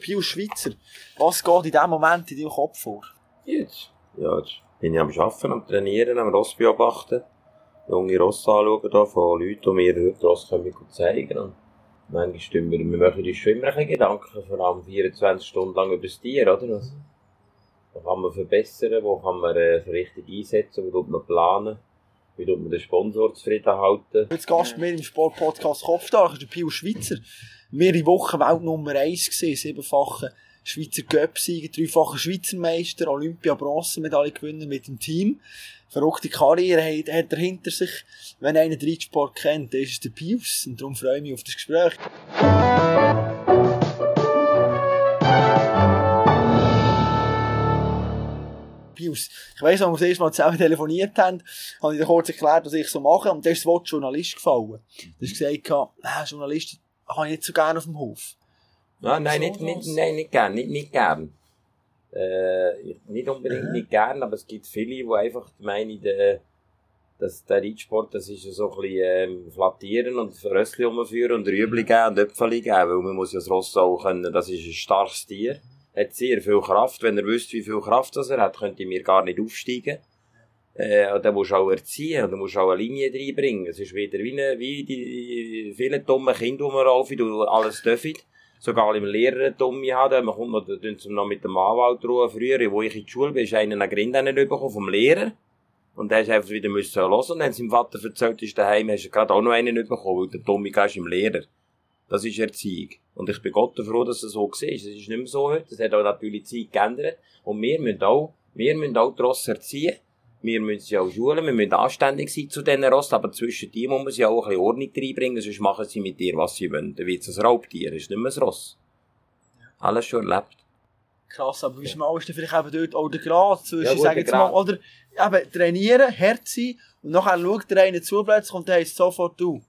Pius Schweizer, was geht in diesem Moment in deinem Kopf vor? Jetzt? Ja, jetzt bin ich am Arbeiten, am Trainieren, am Ross beobachten. Junge Ross anschauen da von Leuten, die mir heute Ross können zeigen und Manchmal stimmen wir, wir machen uns schon immer ein Gedanken, vor allem 24 Stunden lang über das Tier, oder? Was, kann man verbessern, wo kann man äh, richtig einsetzen, wo tut man planen, wie tut man den Sponsor zufrieden halten. Jetzt Gast bei mir im Sportpodcast Kopfstark ist der Pius Schweizer. Mehrere Wochen Welt Nummer 1 gesehen, siebenfache Schweizer Göpsieger, dreifacher Schweizer Meister, Olympia-Bronzemedaille Gewinner mit dem Team. Verrückte Karriere hat, hat er hinter sich. Wenn einer den Reitsport kennt, dann ist es der Pius. Und darum freue ich mich auf das Gespräch. Pius. Ich weiss, als wir das erste Mal zusammen telefoniert haben, habe ich dir kurz erklärt, was ich so mache. Und da ist das Wort Journalist gefallen. Du hast gesagt, ah, Journalist habe ich nicht so gerne auf dem Hof. Ja, nein, So nicht, nein, nicht gern, nicht, nicht gern. Äh, ich- nicht unbedingt nicht gern, aber es gibt viele, die einfach meinen, der, dass der Reitsport, das ist ja so ein bisschen, ähm, flattieren und Rössli rumführen und Rüebli geben und Äpfel geben, weil man muss ja das Ross auch können, das ist ein starkes Tier, hat sehr viel Kraft, wenn er wüsste, wie viel Kraft das er hat, könnte mir gar nicht aufsteigen. Äh, und dann musst du auch erziehen und dann musst du auch eine Linie reinbringen. Es ist wieder wie, eine, wie die vielen dummen Kinder die alles dürfen. Sogar im Lehrer dumme haben, man kommt noch, da tun sie noch mit dem Anwalt ruhen. Früher, wo ich in die Schule bin, ist einer eine Grinde bekommen vom Lehrer. Und der ist einfach wieder müssen hören. Und dann hat seinem Vater erzählt, ist daheim, hast du gerade auch noch einen bekommen, weil der Dumme ist im Lehrer. Das ist Erziehung. Und ich bin Gott froh, dass es so war. Es ist nicht mehr so heute. Es hat auch natürlich die Zeit geändert. Und wir müssen auch, wir müssen auch die Rosse erziehen. Wir müssen sie auch schulen, wir müssen anständig sein zu diesen Rossen, aber zwischen die muss man sie auch ein bisschen Ordnung reinbringen, sonst machen sie mit dir, was sie wollen. Dann wird es ein Raubtier, es ist nicht mehr ein Ross. Alles schon erlebt. Krass, aber wie schmal ist denn vielleicht eben dort auch der Grad zwischen, Ja, sag jetzt mal, oder eben trainieren, hart sein und nachher schaut der eine zu plötzlich und der heisst sofort du.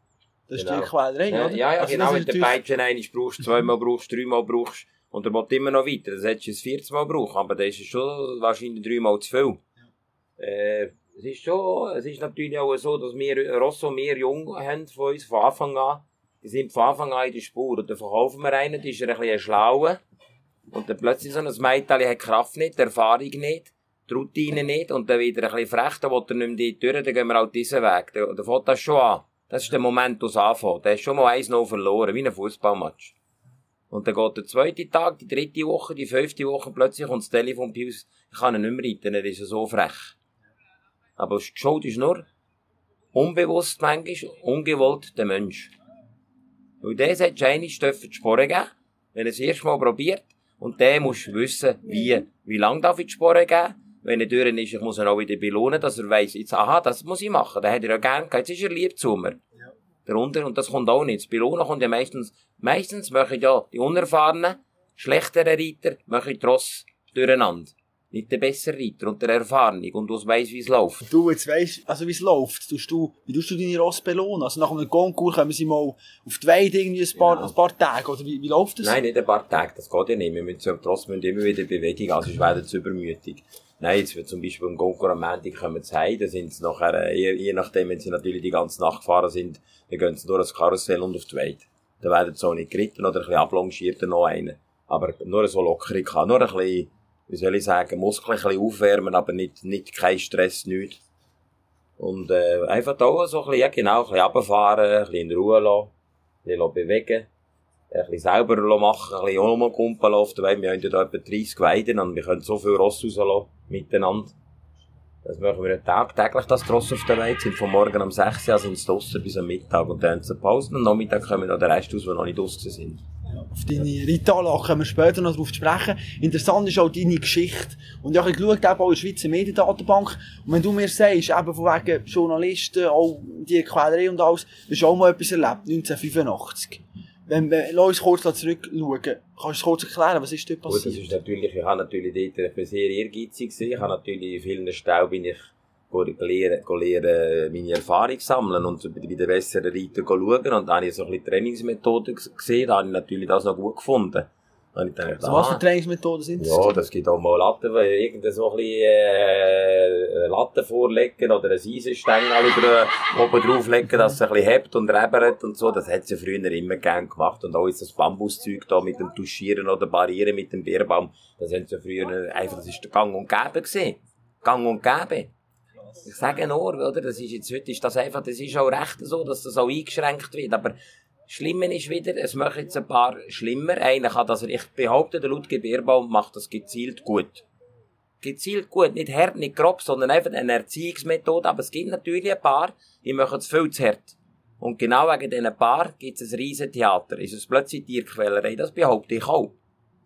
Das ist Genau. die Quälerei, Ja, oder? ja, ja Also genau, das ist du natürlich- Peitschen einmal brauchst, zweimal brauchst, dreimal brauchst, und er will immer noch weiter, dann hättest du es 40 Mal brauchen, aber dann ist schon wahrscheinlich dreimal zu viel. Äh, es ist schon, es ist natürlich auch so, dass wir Rosso mehr jung haben von uns, von Anfang an. Die sind von Anfang an in der Spur. Und dann verkaufen wir einen, die ist er ein bisschen schlauer. Und dann plötzlich so ein Mädchen hat Kraft nicht, die Erfahrung nicht, die Routine nicht, und dann wieder ein bisschen frech, dann will er nicht mehr dort durch, dann gehen wir halt diesen Weg. Dann, dann fängt das schon an. Das ist der Moment, wo es anfängt. Der ist schon mal 1-0 verloren, wie ein Fußballmatch. Und dann geht der zweite Tag, die dritte Woche, die fünfte Woche, plötzlich kommt das Telefon Pius, ich kann ihn nicht mehr reiten, er ist ja so frech. Aber die Schuld ist nur unbewusst manchmal, ungewollt der Mensch. Weil der sagt, einmal dürfen die Sporen geben, wenn er es erste Mal probiert, und der muss wissen, wie, wie lang darf ich die Sporen geben, wenn er durch ist, ich muss ihn auch wieder belohnen, dass er weiss, jetzt, aha, das muss ich machen, den hat er ja gern gehabt, jetzt ist er lieb zu mir. Darunter, und das kommt auch nicht. Das Belohnen kommt ja meistens, meistens machen ja die unerfahrenen, schlechteren Reiter, machen die Ross durcheinander. Nicht der bessere Reiter und der Erfahrene und du weiss, wie es läuft. Du jetzt weisst, also wie es läuft, tust du, wie tust du deine Ross belohnen? Also nach einem Konkurs kommen sie mal auf die Weide irgendwie ein paar, Ja. ein paar Tage, oder wie, wie läuft das? Nein, nicht ein paar Tage, das geht ja nicht. Wir müssen ja trotzdem immer wieder Bewegung, also sonst werden sie übermütig. Nein, jetzt wird zum Beispiel im Goncourt am Montag kommen heim, dann sind sie nachher, äh, je, je nachdem, wenn sie natürlich die ganze Nacht gefahren sind, dann gehen sie nur ans Karussell und auf die Weide. Dann werden sie auch nicht geritten oder ein bisschen ablongiert, noch einen. Aber nur so Lockerung kann, nur ein bisschen, wie soll ich sagen, Muskeln ein bisschen aufwärmen, aber nicht, nicht kein Stress, nichts. Und, äh, einfach da so ein bisschen, ja genau, ein bisschen runterfahren, ein bisschen in Ruhe lassen, ein bisschen bewegen ein bisschen selber machen, ein bisschen rumkumpeln auf der Weide. Wir haben ja da etwa 30 Weiden und wir können so viel Ross rauslassen miteinander. Das machen wir tagtäglich, das Ross auf der Weide. Sind von morgen um 6 Uhr sind sie draussen bis am Mittag und dann haben sie Pause und am Nachmittag kommen noch der Rest aus, die noch nicht draussen sind. Auf deine Reitanlage kommen wir später noch drauf sprechen. Interessant ist auch deine Geschichte. Und ich habe geschaut, auch in der Schweizer Mediendatenbank. Und wenn du mir sagst, eben von wegen Journalisten, auch die Quälerei und alles, du hast auch mal etwas erlebt, 1985. Wenn wir, uns kurz zurückschauen. Kannst du es kurz erklären, was ist dort Gut, das passiert? ist natürlich, ich habe natürlich dort, sehr ehrgeizig gewesen. Ich habe natürlich in vielen Stellen bin ich go lernen, meine Erfahrung sammeln und bei den besseren Reiter go schauen. Und da habe ich so ein bisschen Trainingsmethoden gesehen, da habe ich natürlich das noch gut gefunden. Und ich dachte, Also was für Trainingsmethoden sind das? Ja, das gibt auch mal Latten, weil irgendein so ein bisschen, äh, Latten vorlegen oder ein Eisenstängel über, oben drauflegen, dass es ein bisschen hebt und rebert und so. Das hat sie früher immer gern gemacht. Und auch ist das Bambuszeug da mit dem Tuschieren oder Barrieren mit dem Bierbaum, das haben sie früher einfach, das ist der Gang und Gäbe gewesen. Gang und Gäbe. Ich sage nur, oder? Das ist jetzt, heute ist das einfach, das ist auch recht so, dass das auch eingeschränkt wird. Aber Schlimmer ist wieder, es machen jetzt ein paar schlimmer. Einer kann das, ich behaupte, der Ludger Bierbaum macht das gezielt gut. Gezielt gut, nicht hart, nicht grob, sondern einfach eine Erziehungsmethode. Aber es gibt natürlich ein paar, die machen es viel zu hart. Und genau wegen diesen paar gibt es ein riesen Theater. Ist es plötzlich Tierquälerei? Das behaupte ich auch.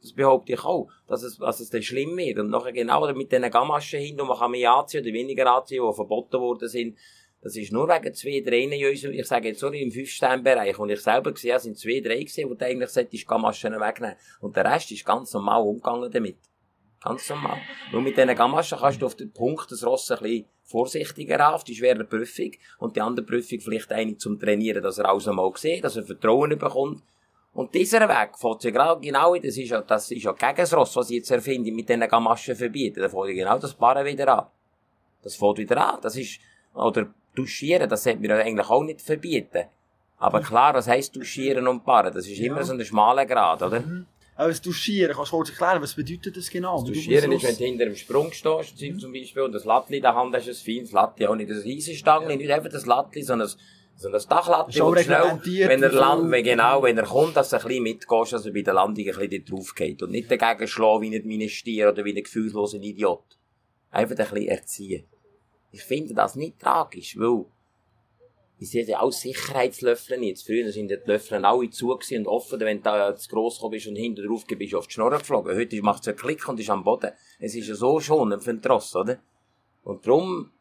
Das behaupte ich auch, dass es, dass es dann schlimm wird. Und nachher genau mit diesen Gamaschen hin, und man kann mehr anziehen oder weniger anziehen, die verboten worden sind. Das ist nur wegen zwei, drei in unserem, ich sage jetzt nur im Fünf-Sterne-Bereich, und ich selber gesehen habe, sind zwei, drei gesehen, wo du eigentlich solltest Gamaschen wegnehmen. Und der Rest ist ganz normal umgegangen damit. Ganz normal. Nur mit diesen Gamaschen kannst du auf den Punkt das Ross ein bisschen vorsichtiger an, auf die schwere Prüfung, und die andere Prüfung vielleicht eine zum Trainieren, dass er alles einmal sieht, dass er Vertrauen bekommt. Und dieser Weg fährt ja genau, genau, das ist ja, das ist ja gegen das Ross, was ich jetzt erfinde, mit diesen Gamaschen verbieten. Da fährt ja genau das Barren wieder an. Das fährt wieder an. Das ist, oder duschieren, das sollte man ja eigentlich auch nicht verbieten. Aber klar, was heisst duschieren und barren? Das ist immer so ein schmaler Grad, oder? Aber das Duschieren, kannst du kurz erklären, was bedeutet das genau? Wie Duschieren du ist, wenn du hinter dem Sprung stehst, zum Beispiel, und das Lattli in der Hand hast, ein feines Lattli, auch nicht ein Riesenstange, nicht einfach das Lattli, sondern ein, so ein Dachlattli, wo schnell, wenn er wie land, viel- wenn, genau, wenn er kommt, dass du ein bisschen mitgehst, dass er bei der Landung ein bisschen drauf geht. Und nicht dagegen schlagen wie wie ein Stier oder wie ein gefühlsloser Idiot. Einfach ein bisschen erziehen. Ich finde das nicht tragisch, weil, ich sehe ja auch Sicherheitslöffeln jetzt. Früher sind die Löffel alle zu und offen, wenn du da zu gross bist und hinten drauf bist du auf die Schnurren geflogen. Heute macht es einen Klick und ist am Boden. Es ist ja so schonend für den Tross, oder? Und darum,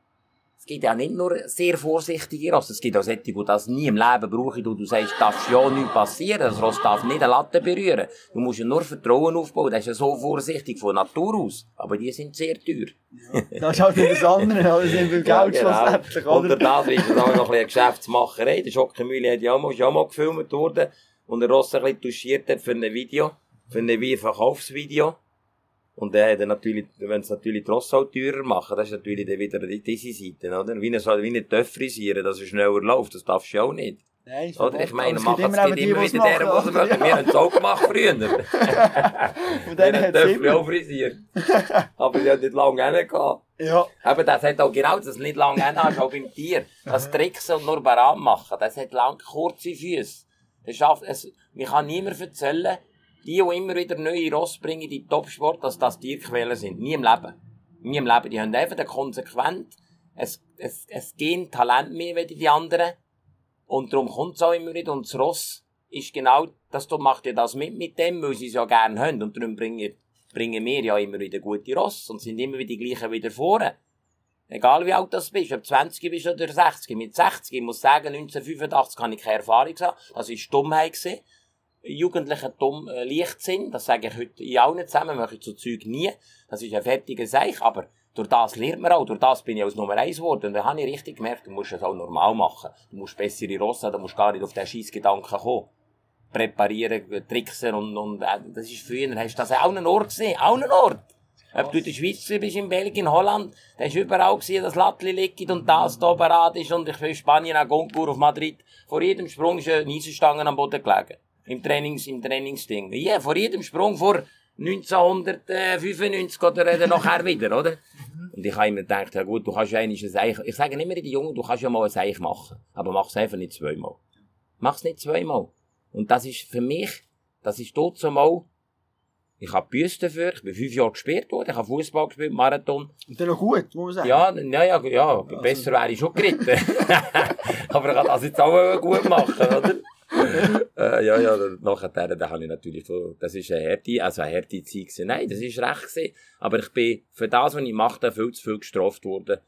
es gibt ja nicht nur sehr vorsichtige Ross, es gibt auch solche, die das nie im Leben brauchen. Du, du sagst, darf ja nichts passieren, das Ross darf nicht eine Latte berühren. Du musst ja nur Vertrauen aufbauen, das ist ja so vorsichtig von Natur aus. Aber die sind sehr teuer. Das ist halt wieder das andere? Das sind beim Ja, Geld genau. schlussendlich, Unter oder? das ist es auch noch ein Geschäftsmacherei. Der Schockemühle hat ja auch mal, ist ja mal gefilmt worden und der Ross ein bisschen touchiert hat für ein Video, für ein Verkaufsvideo. Und der hat dann natürlich, wenn es natürlich auch teurer machen, das ist natürlich dann wieder die, diese Seite, oder? Wie er wie nicht Töpf frisieren, dass er schneller läuft, das darfst du ja auch nicht. Nein, ist Oder? Ich meine, Aber machen es immer wieder der, es was er machen. Wir haben es auch gemacht früher. Denen haben hat es auch frisiert. Aber die hat nicht lange hingehauen. Ja. Aber das hat auch genau das nicht lange hast, auch beim Tier. Das Tricksen und nur Baran machen, das hat lang kurze Füße. Das schafft es, mir kann niemand erzählen, die, die immer wieder neue Ross bringen in die Topsport, dass das Tierquellen sind. Nie im Leben. Nie im Leben. Die haben einfach ein konsequent, es, es, es gehen Talent mehr wie die anderen. Und darum kommt es auch immer wieder. Und das Ross ist genau, das macht ja das mit, mit dem, weil sie es ja gerne haben. Und darum bringen, bringen wir ja immer wieder gute Ross und sind immer wieder die gleichen wieder vorne. Egal wie alt das bist, ob 20 bist oder 60. Mit 60, ich muss sagen, 1985 kann ich keine Erfahrung haben. Das war Dummheit. Gewesen. Jugendlicher dumm, äh, Leichtsinn, das sage ich heute in allen zusammen, mache ich zu Zeug nie. Das ist ein fertiger Seich, aber durch das lernt man auch, durch das bin ich als Nummer eins geworden. Und da habe ich richtig gemerkt, du musst es auch normal machen. Du musst bessere Rosse, haben, du musst gar nicht auf den Scheissgedanken kommen. Präparieren, tricksen und, und äh, das ist früher, hast du das auch einen Ort gesehen, auch einen Ort. Ob du in der Schweiz bist, in Belgien, Holland, da ist überall gesehen, dass Lattli liegt und das da parat ist und ich bin in Spanien, auch Goncourt auf Madrid. Vor jedem Sprung ist eine Eisenstange am Boden gelegen. Im Trainings, im Trainingsding. Ja, vor jedem Sprung vor 1995 oder äh, nachher wieder, oder? Und ich habe immer gedacht, ja gut, du kannst ja eigentlich ein Seich, ich sage immer den Jungen, du kannst ja mal ein Seich machen. Aber mach es einfach nicht zweimal. Mach es nicht zweimal. Und das ist für mich, das ist dort mal, ich habe Büste dafür, ich bin fünf Jahre gespielt worden, ich habe Fußball gespielt, Marathon. Und dann noch gut, muss man sagen. Ja, ja, ja, ja, besser wäre ich schon geritten. Aber ich kann das jetzt auch gut machen, oder? äh, ja, ja, nachher, da habe ich natürlich, so- das ist eine harte, also eine harte Zeit gewesen. Nein, das ist recht gewesen. Aber ich bin für das, was ich mache, viel zu viel gestraft worden.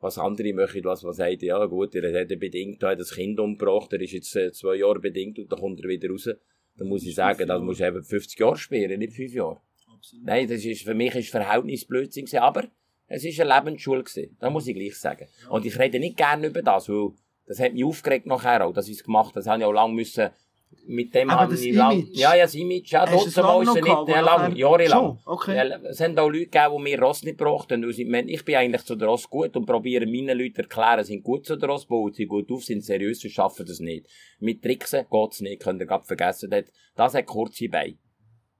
Was andere möchten, was man sagt, ja gut, er hat bedingt, er hat das Kind umgebracht, er ist jetzt äh, zwei Jahre bedingt und dann kommt er wieder raus. Dann muss ich sagen, das muss eben 50 Jahre spielen, nicht 5 Jahre. Absolut. Nein, das ist, für mich ist Verhältnisblödsinn gewesen, aber es ist eine Lebensschule gewesen. Das muss ich gleich sagen. Und ich rede nicht gerne über das, weil das hat mich aufgeregt nachher auch, dass ich es gemacht habe. Das habe ich auch lange müssen mit dem Aber das ich lang, ja, ja, das Image, ja, trotzdem es lange ist noch es gehabt, nicht, wo lang, jahrelang. Okay. Ja, es haben auch Leute gegeben, die mir Ross nicht gebracht haben. Ich meine, ich bin eigentlich zu der Ross gut und probiere meinen Leuten zu erklären, sind gut zu der Ross, bauen sie gut auf, sind seriös, sie schaffen das nicht. Mit Tricksen geht's nicht, könnt ihr gerade vergessen. Das, das hat kurze Beine.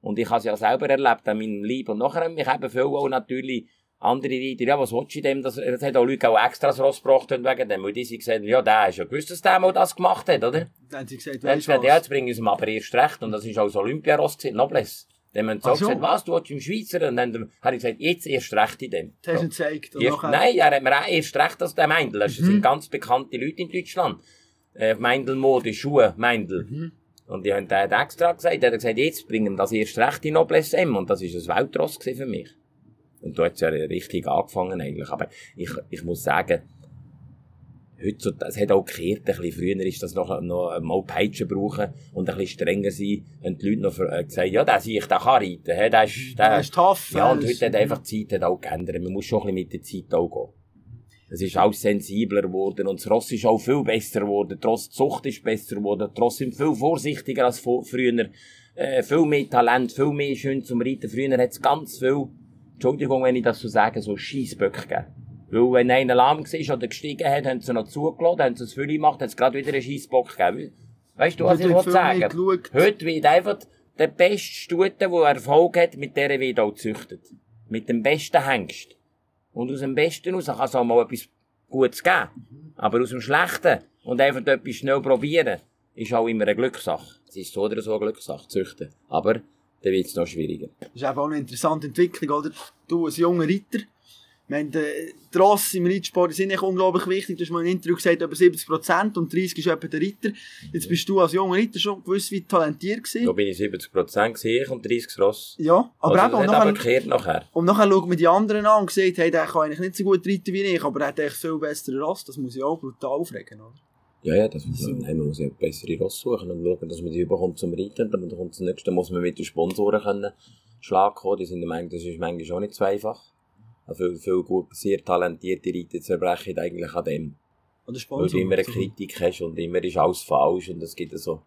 Und ich habe es ja selber erlebt an meinem Leib. Und nachher haben mich eben viele auch natürlich andere Reiter, ja, was willst du dem? Das, das hat auch Leute auch extra das Ross gebracht haben wegen dem. Und die sind gesagt, ja, der ist ja gewusst, dass der mal das gemacht hat, oder? Dann haben sie gesagt, Dann sie gesagt, ja, jetzt bringen sie ihm aber erst recht. Und das ist auch das Olympiaross gewesen, Noblesse. Dann haben sie auch so. gesagt, was, du willst im Schweizer? Und dann habe ich gesagt, jetzt erst recht in dem. Das hast du ihm gezeigt. Erst, nachher- nein, er hat mir auch erst recht als der Meindl. Das Mhm. sind ganz bekannte Leute in Deutschland. Äh, Meindl-Mode, Schuhe, Meindl. Mhm. Und die haben hat extra gesagt, der hat gesagt, jetzt bringen wir das erst recht in Noblesse M. Und das ist ein Weltross für mich. Und hat es ja richtig angefangen eigentlich. Aber ich, ich muss sagen, heute, so- es hat auch gekehrt, ein bisschen früher ist das noch, noch mal Peitschen brauchen und ein bisschen strenger sein. Und die Leute noch äh, gesagt, ja, der sehe ich, der kann reiten, hä, der ist, der, Der ist tough. ja, und heute hat einfach die Zeit hat auch geändert. Man muss schon ein bisschen mit der Zeit auch gehen. Es ist auch sensibler geworden und das Ross ist auch viel besser geworden. Trotz die Zucht ist besser geworden. Trotzdem viel vorsichtiger als früher. Äh, viel mehr Talent, viel mehr schön zum Reiten. Früher hat es ganz viel, Entschuldigung, wenn ich das so sage, so Scheissböcke gegeben. Weil wenn einer lahm war oder gestiegen hat, haben sie noch zugelassen, haben sie es viel gemacht, haben sie gerade wieder einen Scheissbock gegeben. Weißt du, was ich mehr sagen? Heute wird einfach der beste Stute, der Erfolg hat, mit der wird auch gezüchtet. Mit dem besten Hengst. Und aus dem Besten raus kann es auch mal etwas Gutes geben. Aber aus dem Schlechten und einfach etwas schnell probieren, ist auch immer eine Glückssache. Es ist so oder so eine Glückssache, züchten. Aber dann wird es noch schwieriger. Das ist auch eine interessante Entwicklung, oder? Du als junger Reiter, ich meine, die Rosse im Reitsport sind echt unglaublich wichtig. Du hast mal im Interview gesagt, etwa 70% und 30 ist etwa der Reiter. Jetzt bist du als junger Reiter schon gewiss wie talentiert Da gewesen. bin ich 70% gesehen und 30 Ross. Ja, aber also, eben, und nachher, gekehrt nachher. und nachher schaut man die anderen an und sieht, hey, der kann eigentlich nicht so gut reiten wie ich, aber er hat echt viel bessere Ross. Das muss ich auch brutal aufregen, oder? Ja, ja, das muss, nein, man muss ja bessere Ross suchen und schauen, dass man die überkommt zum Reiten. Dann kommt das nächste, muss man mit den Sponsoren können Schlag kommen. Die sind manchmal, das ist manchmal auch nicht so einfach. Auch Viel, viel gut, sehr talentierte Reiter zerbrechen eigentlich an dem. Oder Weil du immer eine Kritik hast und immer ist alles falsch und es gibt so,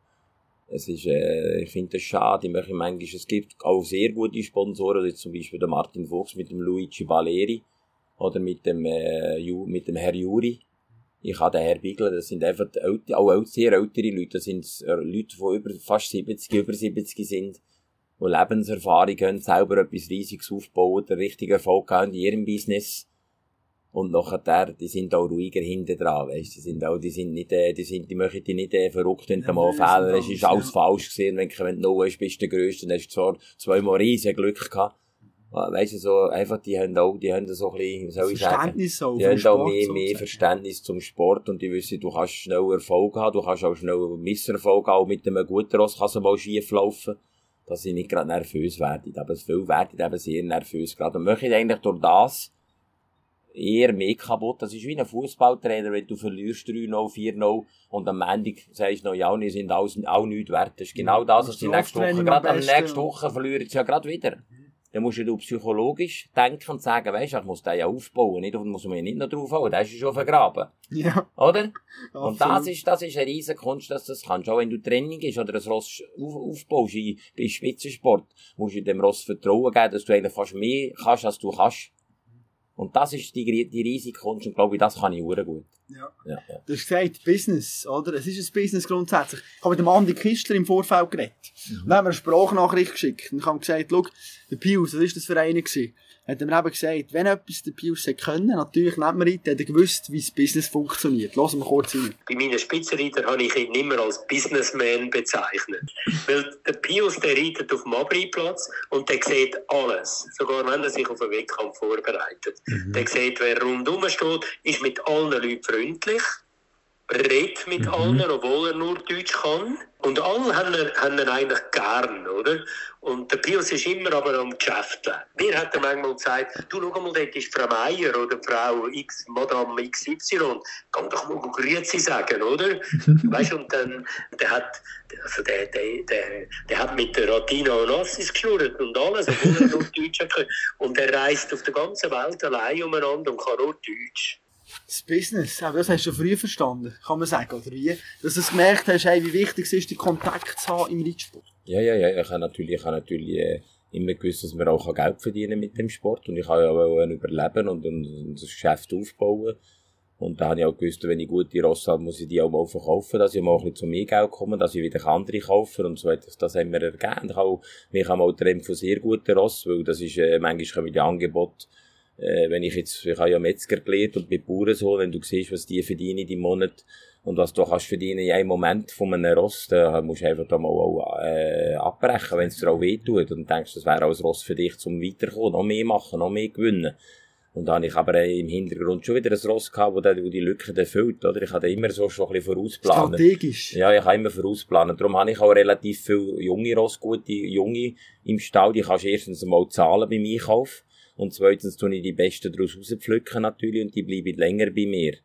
es ist, äh, ich finde das schade, ich möchte manchmal, es gibt auch sehr gute Sponsoren, also jetzt zum Beispiel der Martin Fuchs mit dem Luigi Valeri oder mit dem, äh, Ju, mit dem Herr Juri. Ich habe den Herr Bigler, das sind einfach älte, auch sehr ältere Leute, das sind äh, Leute, die über, fast 70, über 70 sind, die Lebenserfahrung haben, selber etwas Riesiges aufbauen, den richtigen Erfolg haben in ihrem Business. Und nachher, der, die sind auch ruhiger hinten dran, weißt die sind auch, die sind nicht, äh, die sind, die möchten die nicht, äh, verrückt, wenn du mal Fehler hast, ist alles, ja. falsch gesehen, wenn, du- wenn du noch bist, bist du der Größte, dann hast du zwar zweimal riesen Glück gehabt. Ah, Weißt du, so, einfach, die haben auch, die haben so ein bisschen, soll ich sagen? Verständnis auch Die haben auch Sport mehr, mehr sozusagen. Verständnis zum Sport und die wissen, du kannst schnell Erfolg haben, du kannst auch schnell Misserfolg haben, auch mit einem guten Ross kann es mal schief laufen, dass sie nicht gerade nervös werden. Aber viele werden eben sehr nervös gerade und möchten eigentlich durch das eher mehr kaputt. Das ist wie ein Fußballtrainer, wenn du verlierst 3-0, 4-0 und am Ende sagst du noch, ja, wir sind alles, auch nichts wert. Das ist genau das, was die nächste Woche, gerade am nächsten Woche verlieren sie ja gerade wieder. Dann musst du psychologisch denken und sagen, weisst du, ich muss den ja aufbauen, nicht, muss man ja nicht noch drauf hauen, der ist ja schon vergraben. Ja, Oder? Und das ist, das ist eine riesen Kunst, dass du das kannst. Auch wenn du Training ist oder ein Ross auf, aufbaust in, bei Spitzensport, musst du dem Ross Vertrauen geben, dass du eigentlich fast mehr kannst, als du kannst. Und das ist die, die riesige Kunst und glaube ich, das kann ich sehr gut. Ja. Ja, ja. Du hast gesagt, Business, oder? Es ist ein Business grundsätzlich. Ich habe mit dem Andi Kistler im Vorfeld geredet. Mhm. Und dann haben wir eine Sprachnachricht geschickt. Und ich habe gesagt, schau, der Pius, was ist das für einer gewesen? Hat er mir eben gesagt, wenn etwas der Pius hätte können, natürlich nicht mehr rein, hat er gewusst, wie das Business funktioniert. Lass mal kurz rein. Bei meinen Spitzenreiter habe ich ihn immer als Businessman bezeichnet. Weil der Pius, der reitet auf dem Abreitplatz und der sieht alles. Sogar wenn er sich auf einen Wettkampf vorbereitet. Der sieht, wer rundherum steht, ist mit allen Leuten freundlich, redet mit allen, obwohl er nur Deutsch kann. Und alle haben ihn, haben ihn eigentlich gern, oder? Und der Pius ist immer aber am Geschäften. Mir hat er manchmal gesagt, du schau mal, dort ist Frau Meier oder Frau X, Madame XY. Geh doch mal Grüezi sagen, oder? weißt du, und dann, der hat, also der, der, der, der hat mit der Ratina Onassis geschnurrt und alles, obwohl er nur Deutsch kann. Und er reist auf der ganzen Welt allein umeinander und kann nur Deutsch. Das Business, aber das hast du schon früh verstanden, kann man sagen, oder wie? Dass du es gemerkt hast, hey, wie wichtig es ist, den Kontakt zu haben im Reitsport. Ja, ja, ja, ich habe natürlich, ich habe natürlich äh, immer gewusst, dass man auch Geld verdienen mit dem Sport und ich habe ja auch überleben und, das Geschäft aufbauen. Und da habe ich auch gewusst, wenn ich gute Rosse habe, muss ich die auch mal verkaufen, dass ich mal ein bisschen zu mir Geld komme, dass ich wieder andere kaufe und so weiter. Das haben wir ergeben. Ich habe mich auch mal getrennt von sehr guten Rossen, weil das ist, äh, manchmal kommen die Angebote, äh, wenn ich jetzt, ich habe ja Metzger gelernt und bin Bauernsohn, wenn du siehst, was die verdienen im Monat und was du kannst verdienen in einem Moment von einem Ross, dann musst du einfach da mal auch, äh, abbrechen, wenn es dir auch weh tut und denkst, das wäre auch ein Ross für dich, zum weiterkommen, noch mehr machen, noch mehr gewinnen. Und da habe ich aber im Hintergrund schon wieder ein Ross gehabt, wo die Lücken erfüllt, oder? Ich hatte immer so schon ein bisschen vorausplanen. Strategisch. Ja, ich habe immer vorausplanen. Darum habe ich auch relativ viele junge Ross, gute Junge im Stall. Die kannst du erstens mal zahlen beim Einkauf. Und zweitens tue ich die besten daraus rauspflücken natürlich und die bleiben länger bei mir.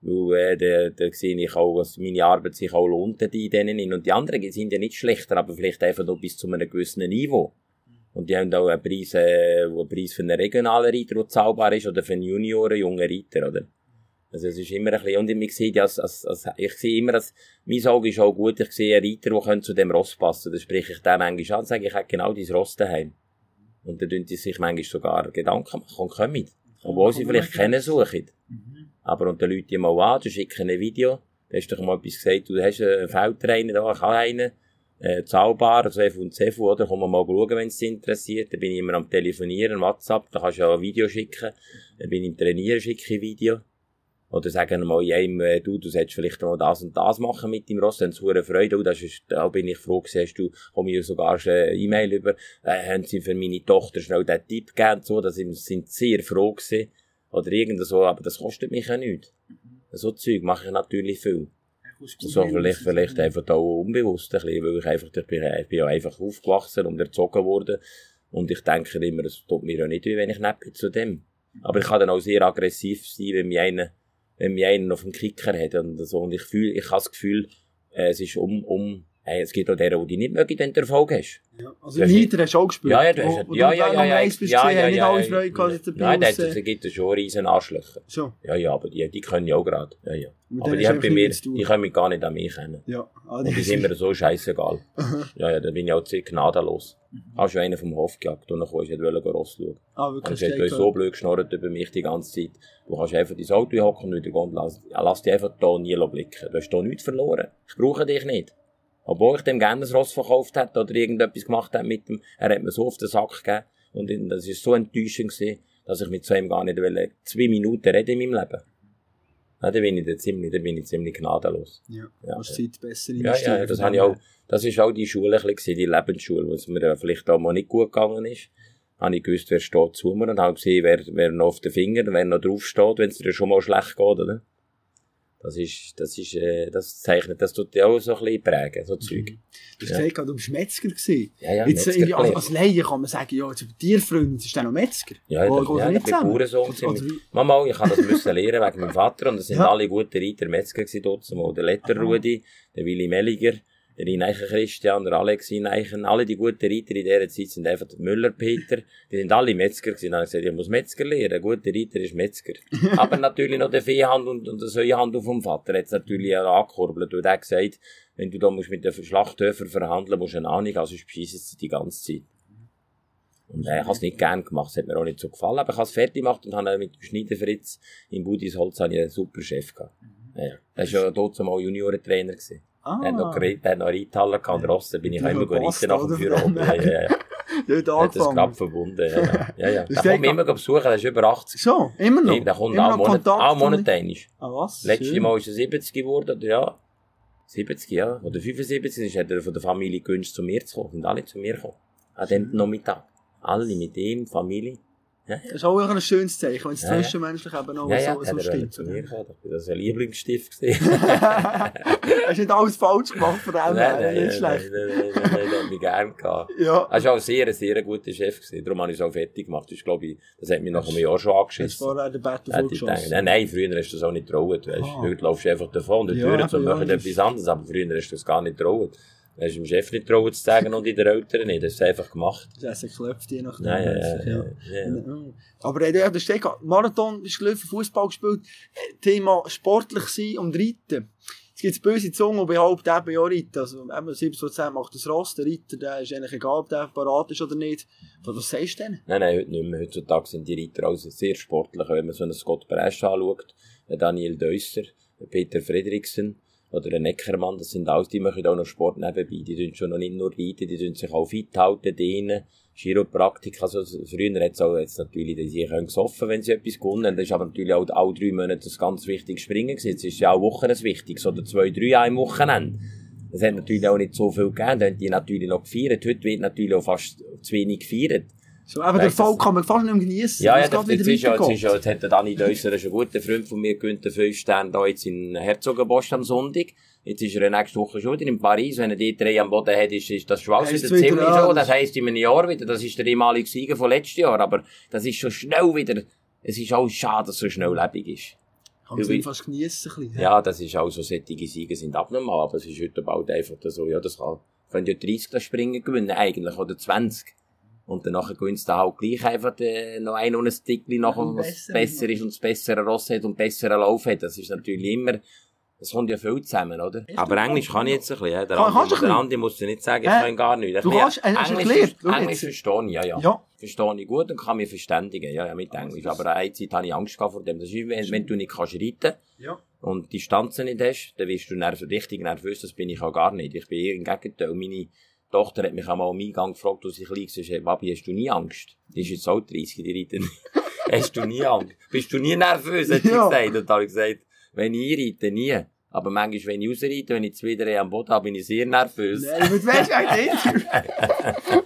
Weil, äh, da, da sehe ich auch, was meine Arbeit sich auch lohnt in denen. Und die anderen sind ja nicht schlechter, aber vielleicht einfach nur bis zu einem gewissen Niveau. Und die haben auch einen Preis, äh, einen Preis für einen regionalen Reiter, der zahlbar ist, oder für einen Junioren, jungen Reiter, oder? Also, es ist immer ein bisschen, und ich sehe, als, als, als, ich sehe immer, dass, mein Auge ist auch gut, ich sehe einen Reiter, der zu dem Ross passen. Dann spreche ich dem manchmal an sage, ich habe genau dieses Ross daheim. Und dann tun die sich manchmal sogar Gedanken machen und kommen. Obwohl sie vielleicht kennen suchen. Aber und dann Leute die mal an, du schickst ein Video, da hast du doch mal etwas gesagt, du hast einen Feldtrainer da, ich habe einen, äh, zahlbar, also F und CF, oder? Komm mal schauen, wenn es dich interessiert. Da bin ich immer am Telefonieren, WhatsApp, da kannst du ja ein Video schicken. Dann bin ich im Trainieren, schicke ich Video. Oder sagen mal äh, du, du solltest vielleicht mal das und das machen mit dem Ross, dann eine Freude, oh, das ist, da bin ich froh hast du, komm ich sogar schon eine E-Mail über, äh, haben sie für meine Tochter schnell den Tipp gegeben, so, da sind, sind sehr froh gewesen. Oder irgend so, aber das kostet mich ja nichts. So Zeug mache ich natürlich viel. So vielleicht, vielleicht einfach auch unbewusst ein bisschen, weil ich einfach, ich bin, ich bin ja einfach aufgewachsen und erzogen worden. Und ich denke immer, es tut mir ja nicht weh, wenn ich nicht zu dem. Aber ich kann dann auch sehr aggressiv sein, wenn mich einer, wenn mich einer auf dem Kicker hat und so. Und ich fühle, ich habe das Gefühl, äh, es ist um, um, Hey, es gibt auch deren, die nicht mögen, wenn du Erfolg hast. Ja, also im Heater hast du auch gespielt. Ja, ja, du hast, ja, ja, dann ja, ja, ja, ja, haben nicht ja, alle ja, Freude gehabt, der Nein, da gibt es schon riesen Arschlöcher. Schon. Ja, ja, aber die, die können ja auch gerade. Ja, ja. Aber die haben bei mir, die können mich gar nicht an mich kennen. Ja. Ah, Und die sind mir so scheißegal. ja, ja, da bin ich auch gnadenlos. Hast du einen vom Hof gejagt und dann kommst du nicht Ross schauen. Ah, Und wirklich. sie hat steht euch so blöd geschnurrt über mich die ganze Zeit. Du kannst einfach dein Auto hocken und wieder gehen und lass, lass dich einfach da nie blicken. Du hast hier nichts verloren. Ich brauche dich nicht. Obwohl ich dem gerne das Ross verkauft hätte oder irgendetwas gemacht hätte mit dem, er hat mir so auf den Sack gegeben. Und das ist so enttäuschend gewesen, dass ich mit so einem gar nicht wollte, zwei Minuten reden in meinem Leben. Ja, da bin ich da ziemlich, da bin ich ziemlich gnadenlos. Ja, Ja, hast ja. Zeit besser Ja, ja, ja, das habe ich auch, das ist auch die Schule ein gewesen, die Lebensschule, wo es mir vielleicht auch mal nicht gut gegangen ist. Habe ich gewusst, wer steht zu mir und habe gesehen, wer, wer noch auf den Finger, wer noch drauf steht, wenn es dir schon mal schlecht geht, oder? Das ist, das ist, äh, das zeichnet, das tut dich auch so ein bisschen prägen, so Zeug. Du hast Ja. gesagt, du bist Metzger gewesen. Ja, ja, Jetzt, Metzger irgendwie als, als Laie kann man sagen, ja, jetzt über Tierfreund ist der noch Metzger. Ja, da, geht ja, ich bin? Bauernsohn. Oder- oder gewesen. wie- Mama, ich habe das müssen lernen wegen meinem Vater und es sind Ja. alle gute Reiter Metzger gewesen dort, der Letter Aha. Rudi, der Willi Melliger, der Ineichen Christian, der Alex Ineichen, alle die guten Reiter in dieser Zeit sind einfach Müller Peter, die sind alle Metzger gewesen. Dann habe ich gesagt, ich muss Metzger lernen, ein guter Reiter ist Metzger. Aber natürlich noch der Viehhand und, und der Säuehand vom Vater hat es natürlich auch angekurbelt, weil der gesagt, wenn du da musst mit den Schlachthöfern verhandeln musst, du eine Ahnung, also beschissen sie die ganze Zeit. Und äh, ich habe es nicht gern gemacht, es hat mir auch nicht so gefallen, aber ich habe es fertig gemacht und habe mit dem Schneiderfritz in Budisholz einen super Chef gehabt. Ja, ja. Er war ja dort mal Juniorentrainer. gewesen. Ah, Er hat noch er hat noch Reithalle gehabt und Rosse, bin ich Ja, auch immer reiten nach dem? Büro. Ja, ja, ja. ja, hat hat das knapp verbunden, ja, ja. ja, ja. Da kommt immer besuchen, der ist über 80. So, immer noch. Der kommt immer Monat, Kontakt auch und- Monat einmal. Ah, was? Letztes. Mal ist er 70 geworden, oder ja. 70, ja. Oder 75, ist hat er von der Familie gewünscht, zu mir zu kommen. Sind alle zu mir gekommen. An dem Nachmittag. Alle mit ihm, Familie. Ja, ja. Ist auch ein schönes Zeichen, wenn es Ja, ja. zwischenmenschlich eben auch Ja, ja, so, so stimmt. mir gekommen. Das ein Lieblingsstift. Hast nicht alles falsch gemacht von dem her, nein, nein, nicht nein, schlecht. nein, nein, nein, nein, der hat mich gern gehabt. Ja, Er war auch ein sehr, sehr guter Chef. Gewesen. Darum habe ich es auch fertig gemacht. Das, glaube ich, das hat mich nach einem Jahr schon den Battle Hätte ich gedacht, vorgeschossen. nein, nein, früher hast du das auch nicht getraut, weißt Ah. Heute laufst du einfach davon, die Ja, Türen zu eben, machen ja, etwas anderes, aber früher du das gar nicht getraut. Er ist dem Chef nicht trauen zu sagen und in den Eltern nicht. Das ist einfach gemacht. Das ist geklopft, je nachdem. Nein, ja, ja, ja, ja. Aber ja, steht, Marathon bist gelaufen, Fußball gespielt, Thema sportlich sein und reiten. Es gibt böse Zungen, die behaupten, eben ja reiten. Also, eben 70% macht das Ross, der Reiter, der ist eigentlich egal, ob der parat ist oder nicht. Was, was sagst du denn? Nein, nein, heute nicht mehr. Heutzutage sind die Reiter also sehr sportlich. Wenn man so einen Scott Bresch anschaut, einen Daniel Deusser, Peter Fredriksen oder einen Neckermann, das sind alles, die machen auch noch Sport nebenbei. Die tun schon noch nicht nur reiten, die tun sich auch fit halten, dehnen, Chiropraktik. Also früher hat es auch jetzt natürlich, die können gesoffen, wenn sie etwas gewonnen. Das ist aber natürlich auch alle drei Monate das ganz wichtige Springen gewesen. Jetzt ist ja auch Wochen ein wichtiges, oder zwei, drei an Wochenende. Es hat natürlich auch nicht so viel gegeben, da haben die natürlich noch gefeiert. Heute wird natürlich auch fast zu wenig gefeiert. So, aber der du, Fall kann man fast nicht mehr geniessen. Ja, ja, das, wieder ist ja, ist ja, jetzt hat der Dani Deusser, ist ein guter Freund von mir, gewinnt den 5 Stern da jetzt in Herzogenbosch am Sonntag. Jetzt ist er nächste Woche schon wieder in Paris. Wenn er die drei am Boden hat, ist, ist das schon alles wieder wieder, ziemlich ja, so. das- heisst in einem Jahr wieder, das ist der ehemalige Sieger von letztes Jahr. Aber das ist schon schnell wieder, es ist auch schade, dass es so schnelllebig ist. Kann man es Weil- nicht fast geniessen. Ein bisschen. Ja, das ist auch so, sättige Siege sind abnormal, aber es ist heute bald einfach so, ja, das kann, können ja 30 das Springen gewinnen, eigentlich, oder 20. Und dann nachher gewinnst du halt gleich einfach äh, noch ein und ein Stickli nach, Ein was besser ist und das bessere Ross hat und besseren Lauf hat. Das ist natürlich immer, das kommt ja viel zusammen, oder? Hast Aber Englisch kann ich jetzt ein bisschen, ja. Der, Kann- Andi, kannst du ein der? Andi muss dir nicht sagen, ich Hä? kann gar nicht. Du kannst- äh, hast du Englisch, erklärt? Englisch jetzt. verstehe ich, ja, ja. Ja. Verstehe ich gut und kann mich verständigen, ja, ja, mit Englisch. Aber eine Zeit habe ich Angst vor dem. Das ist, wie wenn, wenn du nicht kannst reiten Ja. und die Stanzen nicht hast, dann wirst du nerv richtig nervös. Das bin ich auch gar nicht. Ich bin eher im Gegenteil. Meine Tochter hat mich einmal am Eingang gefragt, als ich klein war, Babi, hast du nie Angst? Die ist jetzt auch 30, die reiten. hast du nie Angst? Bist du nie nervös, hat sie Ja. gesagt. Und da habe ich gesagt, wenn ich reite, nie. Aber manchmal, wenn ich rausreite, wenn ich zwei, drei am Boden habe, bin ich sehr nervös. Nein, mit weißt du eigentlich